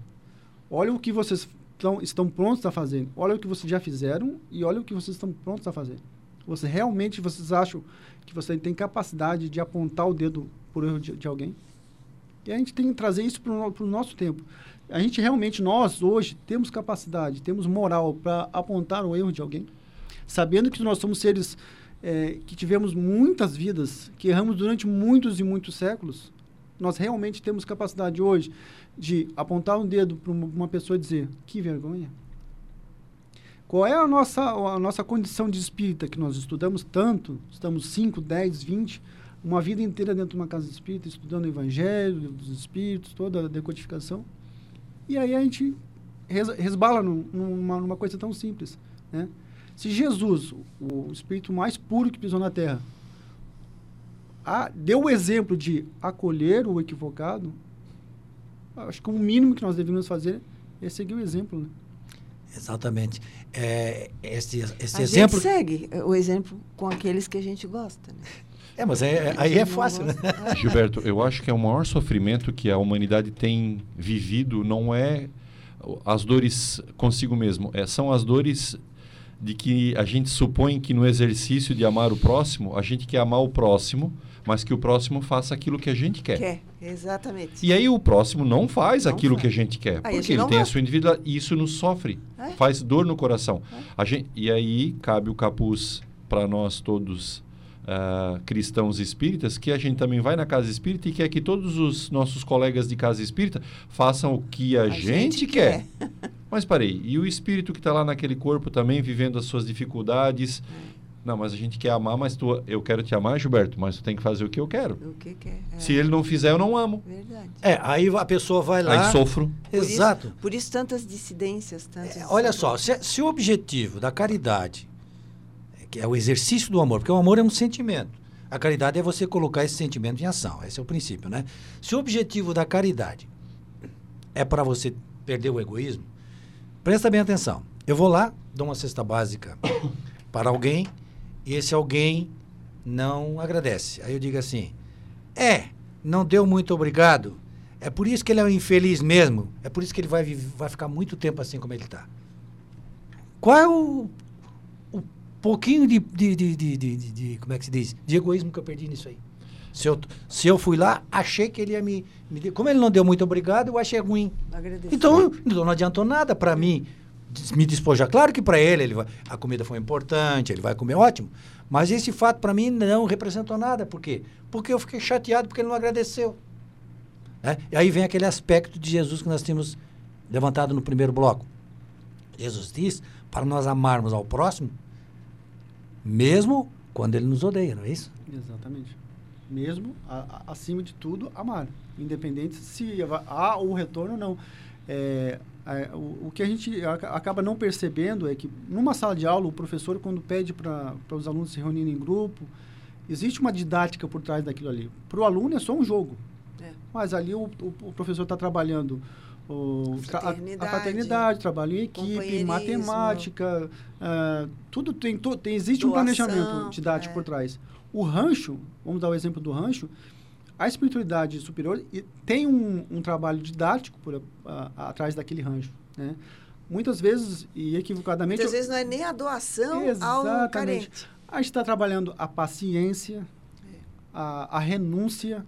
olha o que vocês tão, estão prontos a fazer. Olha o que vocês já fizeram e olha o que vocês estão prontos a fazer. Você realmente vocês acham que você tem capacidade de apontar o dedo por erro de, de alguém? E a gente tem que trazer isso para o nosso tempo. A gente realmente, nós hoje, temos capacidade, temos moral para apontar o erro de alguém, sabendo que nós somos seres eh, que tivemos muitas vidas, que erramos durante muitos e muitos séculos. Nós realmente temos capacidade hoje de apontar um dedo para uma, pessoa e dizer: que vergonha. Qual é a nossa, a nossa condição de espírita que nós estudamos tanto? Estamos 5, 10, 20, uma vida inteira dentro de uma casa espírita, estudando o Evangelho, dos Espíritos, toda a decodificação. E aí a gente res- resbala num- numa, numa coisa tão simples. Né? Se Jesus, o espírito mais puro que pisou na Terra, a- deu o exemplo de acolher o equivocado, acho que o mínimo que nós deveríamos fazer é seguir o exemplo. Né? Exatamente. É, esse esse a exemplo. gente segue o exemplo com aqueles que a gente gosta. Né? É, mas é- aí é fácil, né? [laughs] Gilberto, eu acho que é o maior sofrimento que a humanidade tem vivido não é as dores consigo mesmo, é, são as dores de que a gente supõe que no exercício de amar o próximo, a gente quer amar o próximo, mas que o próximo faça aquilo que a gente quer. Quer, exatamente. E aí o próximo não faz Não aquilo faz. que a gente quer, Aí a porque gente ele tem a gosta. sua individualidade e isso nos sofre, É. faz dor no coração. A gente, e aí cabe o capuz para nós todos ah, cristãos espíritas, que a gente também vai na casa espírita e quer que todos os nossos colegas de casa espírita façam o que a, gente, quer. Mas parei, e o espírito que está lá naquele corpo também vivendo as suas dificuldades? Não, mas a gente quer amar, mas tu, eu quero te amar, Gilberto, mas tu tem que fazer o que eu quero. O que quer. É, Se ele não fizer, eu não amo. Verdade. É, aí a pessoa vai lá. Aí sofro. Por isso- Exato. Por isso, tantas dissidências. Tantos... É, olha só, se, se o objetivo da caridade, é que é o exercício do amor, porque o amor é um sentimento. A caridade é você colocar esse sentimento em ação. Esse é o princípio, né? Se o objetivo da caridade é para você perder o egoísmo, presta bem atenção. Eu vou lá, dou uma cesta básica [coughs] para alguém e esse alguém não agradece. Aí eu digo assim: é, não deu muito obrigado. É por isso que ele é um infeliz mesmo. É por isso que ele vai, vai ficar muito tempo assim como ele está. Qual é o, o pouquinho de, de- de- de- Como é que se diz? De egoísmo que eu perdi nisso aí. Se eu, se eu fui lá, achei que ele ia me, me. Como ele não deu muito obrigado, eu achei ruim. Agradecer. Então, então não adiantou nada para mim me despojar. Claro que para ele, ele vai, a comida foi importante, ele vai comer ótimo. Mas esse fato para mim não representou nada. Por quê? Porque eu fiquei chateado porque ele não agradeceu. né? E aí vem aquele aspecto de Jesus que nós tínhamos levantado no primeiro bloco. Jesus diz para nós amarmos ao próximo, mesmo quando ele nos odeia, não é isso? Exatamente. Mesmo, a- a- acima de tudo, amar. Independente se há o retorno ou não. É, é, o, o que a gente aca- acaba não percebendo é que, numa sala de aula, o professor, quando pede para os alunos se reunirem em grupo, existe uma didática por trás daquilo ali. Para o aluno é só um jogo. É. Mas ali o, o, o professor está trabalhando o, tra- a- a, Fraternidade, fraternidade, trabalho em equipe, matemática, ah, tudo tem, to- tem existe um Doação, planejamento didático é. por trás. O rancho, vamos dar o exemplo do rancho, a espiritualidade superior tem um, um trabalho didático por, a- a- atrás daquele rancho, né? Muitas vezes, e equivocadamente, Muitas vezes não é nem a doação ao Exatamente. carente. a gente está trabalhando a paciência, a, a renúncia,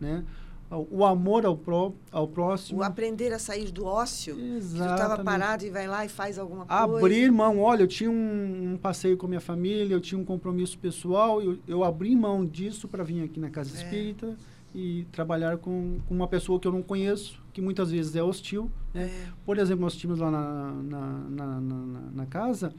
né? O, amor ao, pró, ao próximo. O aprender a sair do ócio. Tu estava parado e vai lá e faz alguma coisa. Abrir mão, olha, eu tinha um, um passeio com a minha família, eu tinha um compromisso pessoal, eu, eu abri mão disso para vir aqui na Casa É. Espírita e trabalhar com, com uma pessoa que eu não conheço, que muitas vezes é hostil. Né? É. Por exemplo, nós tínhamos lá na, na, na- na casa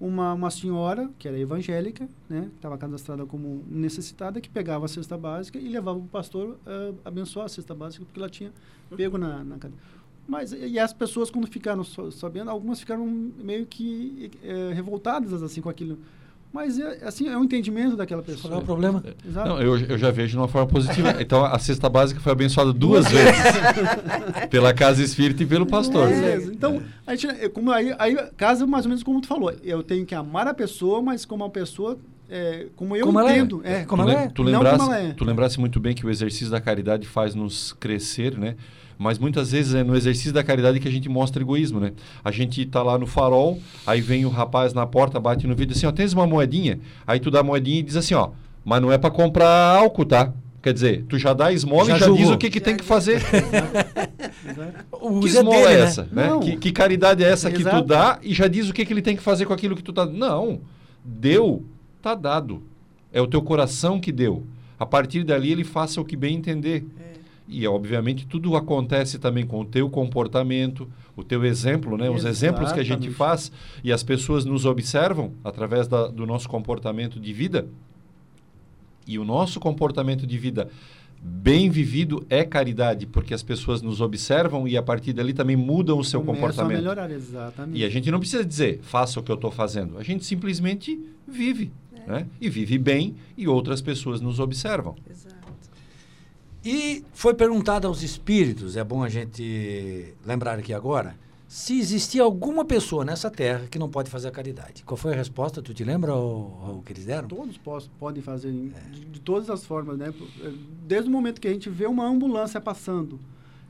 uma, uma senhora, que era evangélica, né? que estava cadastrada como necessitada, que pegava a cesta básica e levava o pastor eh, abençoar a cesta básica, porque ela tinha pego na, na cadeia. Mas, e as pessoas, quando ficaram sabendo, algumas ficaram meio que eh, revoltadas assim com aquilo. Mas, é, assim, é um entendimento daquela Qual é pessoa. o problema? Exato. Não, eu, eu já vejo de uma forma positiva. Então, a cesta básica foi abençoada duas vezes. pela Casa Espírita e pelo pastor. Beleza. Então, a gente, é, como aí, aí casa mais ou menos como tu falou. Eu tenho que amar a pessoa, mas como a pessoa, é, como eu Como ela é. entendo. É, Como tu, ela é. tu Não lembrasse, como ela é. tu lembrasse muito bem que o exercício da caridade faz nos crescer, né? Mas muitas vezes é no exercício da caridade que a gente mostra egoísmo, né? A gente tá lá no farol, aí vem o rapaz na porta, bate no vidro assim, ó, tens uma moedinha? Aí tu dá a moedinha e diz assim, ó, mas não é para comprar álcool, tá? Quer dizer, tu já dá esmola Já e já julgou. diz o que, que Já tem que fazer. O que Zé [laughs] esmola dele, é né? essa? Né? Não. Que, que caridade é essa que tu Exato. dá e já diz o que, que ele tem que fazer com aquilo que tu tá... Não, deu, tá dado. É o teu coração que deu. A partir dali ele faça o que bem entender. E, obviamente, tudo acontece também com o teu comportamento, o teu exemplo, né? Os exemplos que a gente faz e as pessoas nos observam através da- do nosso comportamento de vida. E o nosso comportamento de vida bem vivido é caridade, porque as pessoas nos observam e a partir dali também mudam o seu Começam comportamento. a melhorar, exatamente. E a gente não precisa dizer, faça o que eu estou fazendo. A gente simplesmente vive. Né? E vive bem e outras pessoas nos observam. Exato. E foi perguntado aos espíritos, é bom a gente lembrar aqui agora, se existia alguma pessoa nessa terra que não pode fazer a caridade. Qual foi a resposta? Tu te lembra o, o que eles deram? Todos podem fazer em- de, de todas as formas, né? Desde o momento que a gente vê uma ambulância passando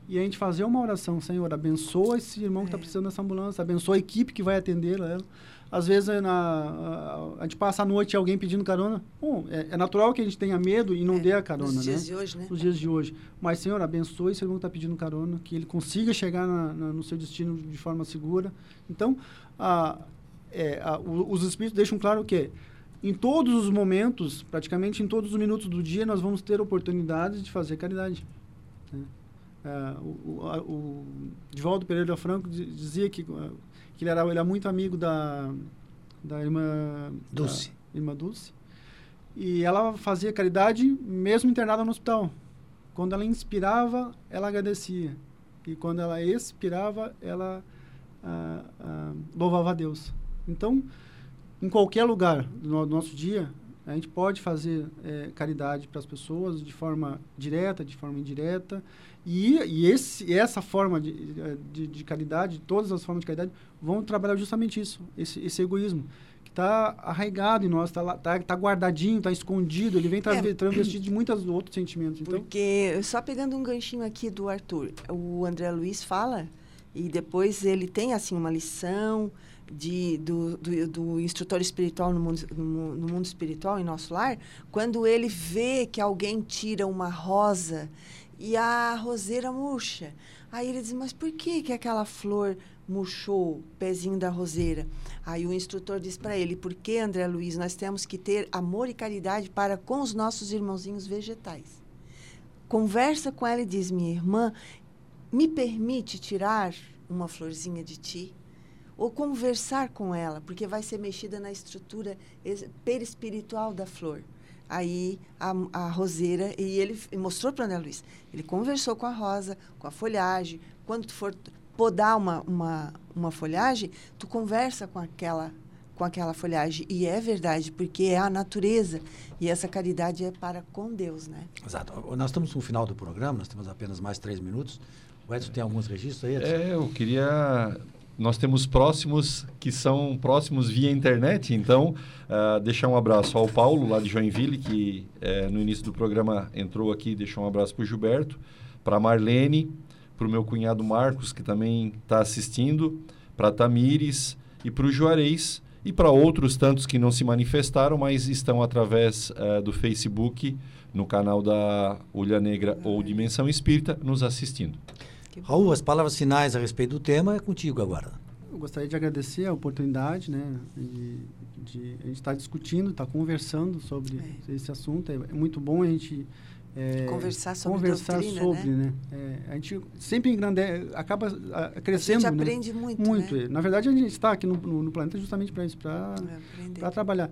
e a gente fazer uma oração, Senhor, abençoa esse irmão que está precisando dessa ambulância, abençoa a equipe que vai atender ela. Às vezes é na, a, a gente passa a noite alguém pedindo carona. Bom, é, é natural que a gente tenha medo e não É, dê a carona, Nos dias né? de hoje, né? Nos dias de hoje. Mas, Senhor, abençoe esse irmão que está pedindo carona, que ele consiga chegar na- na- no seu destino de forma segura. Então, a, é, a- o- os Espíritos deixam claro que em todos os momentos, praticamente em todos os minutos do dia, nós vamos ter oportunidades de fazer caridade. né? Ah, o, o, o Divaldo Pereira Franco di- dizia que, ah, que ele, era, ele era muito amigo da, da irmã Dulce. da irmã Dulce. E ela fazia caridade mesmo internada no hospital. Quando ela inspirava, ela agradecia. E quando ela expirava, ela ah, ah, louvava a Deus. Então, em qualquer lugar do no- nosso dia, a gente pode fazer eh, caridade para as pessoas de forma direta, de forma indireta. E, e esse, essa forma de, de, de caridade, todas as formas de caridade, vão trabalhar justamente isso, esse, esse egoísmo. Que está arraigado em nós, está tá, tá guardadinho, está escondido, ele vem É. travestido de muitos outros sentimentos. Então, Porque, só pegando um ganchinho aqui do Arthur, o André Luiz fala, e depois ele tem, assim, uma lição de, do, do, do instrutor espiritual no mundo, no, no mundo espiritual, em nosso lar, quando ele vê que alguém tira uma rosa e a roseira murcha. Aí ele diz, mas por que, que aquela flor murchou pezinho da roseira? Aí o instrutor diz para ele, porque, André Luiz, nós temos que ter amor e caridade para com os nossos irmãozinhos vegetais conversa com ela e diz: Minha irmã, me permite tirar uma florzinha de ti? Ou conversar com ela, porque vai ser mexida na estrutura es- perispiritual da flor. Aí a, a roseira, e ele mostrou para Ana Luiz, ele conversou com a rosa, com a folhagem. Quando tu for podar uma, uma, uma folhagem, tu conversa com aquela com aquela folhagem. E é verdade, porque é a natureza e essa caridade é para com Deus, né? Exato. Nós estamos no final do programa, nós temos apenas mais três minutos. O Edson tem alguns registros aí? Edson? É, eu queria. Nós temos próximos que são próximos via internet, então uh, deixar um abraço ao Paulo, lá de Joinville, que uh, no início do programa entrou aqui, deixou um abraço para o Gilberto, para Marlene, para o meu cunhado Marcos, que também está assistindo, para Tamires e para o Juarez, e para outros tantos que não se manifestaram, mas estão através uh, do Facebook, no canal da Ulha Negra ou Dimensão Espírita, nos assistindo. Raul, as palavras finais a respeito do tema é contigo agora. Eu gostaria de agradecer a oportunidade, né, de, de a gente estar discutindo, estar conversando sobre é. esse assunto. É, é muito bom a gente é, conversar sobre conversar doutrina, sobre, né? né? É, a gente sempre engrandece, acaba a, crescendo. A gente né? aprende muito. Muito. Né? Na verdade, a gente está aqui no, no, no planeta justamente para isso, para trabalhar.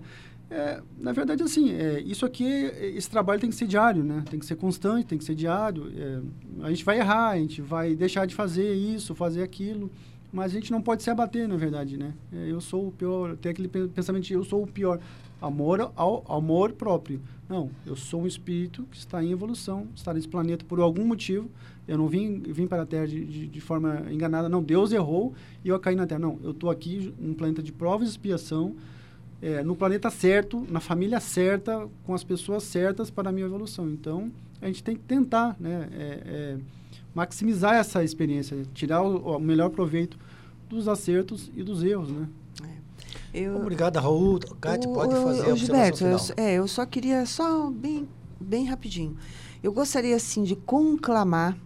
É, na verdade, assim, é, isso aqui, esse trabalho tem que ser diário, né? Tem que ser constante, tem que ser diário. É, a gente vai errar, a gente vai deixar de fazer isso, fazer aquilo, mas a gente não pode se abater, na verdade, né? É, eu sou o pior, tem aquele pensamento de eu sou o pior. Amor ao amor próprio. Não, eu sou um espírito que está em evolução, está nesse planeta por algum motivo. Eu não vim, vim para a Terra de, de, de forma enganada. Não, Deus errou e eu caí na Terra. Não, eu estou aqui num planeta de provas e expiação, é, no planeta certo, na família certa, com as pessoas certas para a minha evolução. Então, a gente tem que tentar né, é, é, maximizar essa experiência, tirar o, o melhor proveito dos acertos e dos erros, né? Eu, Obrigado, Raul. Cátia, pode fazer o, a Gilberto, eu, é, eu só queria, só bem, bem rapidinho. Eu gostaria, assim, de conclamar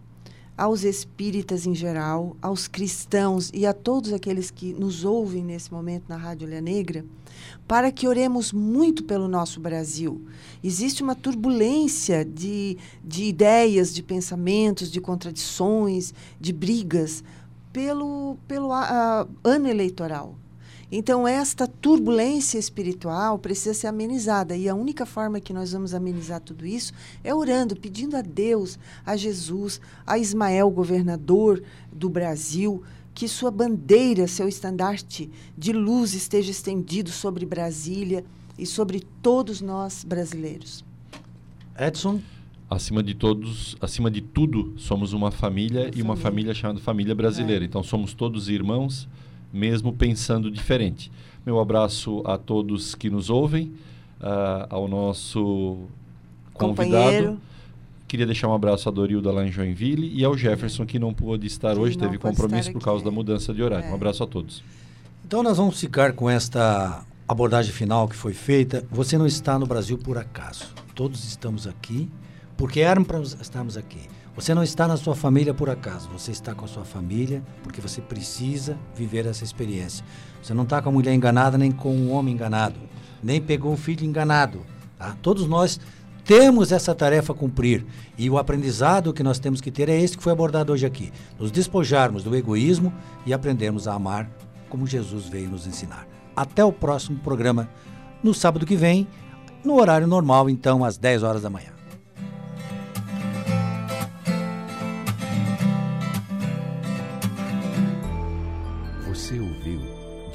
aos espíritas em geral, aos cristãos e a todos aqueles que nos ouvem nesse momento na Rádio Olha Negra, para que oremos muito pelo nosso Brasil. Existe uma turbulência de, de ideias, de pensamentos, de contradições, de brigas pelo, pelo ano eleitoral. Então, esta turbulência espiritual precisa ser amenizada. E a única forma que nós vamos amenizar tudo isso é orando, pedindo a Deus, a Jesus, a Ismael, governador do Brasil, que sua bandeira, seu estandarte de luz esteja estendido sobre Brasília e sobre todos nós brasileiros. Edson? Acima de todos, acima de tudo, somos uma família uma e uma família chamada família brasileira. É. Então somos todos irmãos, mesmo pensando diferente. Meu abraço a todos que nos ouvem, uh, ao nosso convidado. Companheiro. Queria deixar um abraço a Dorilda lá em Joinville e ao Jefferson que não pôde estar que hoje, teve compromisso por causa da mudança de horário. É. Um abraço a todos. Então nós vamos ficar com esta abordagem final que foi feita. Você não está no Brasil por acaso. Todos estamos aqui porque eram para estarmos aqui. Você não está na sua família por acaso, você está com a sua família porque você precisa viver essa experiência. Você não está com a mulher enganada nem com o homem enganado, nem pegou o filho enganado. Tá? Todos nós temos essa tarefa a cumprir e o aprendizado que nós temos que ter é esse que foi abordado hoje aqui: nos despojarmos do egoísmo e aprendermos a amar como Jesus veio nos ensinar. Até o próximo programa, no sábado que vem, no horário normal, então às 10 horas da manhã.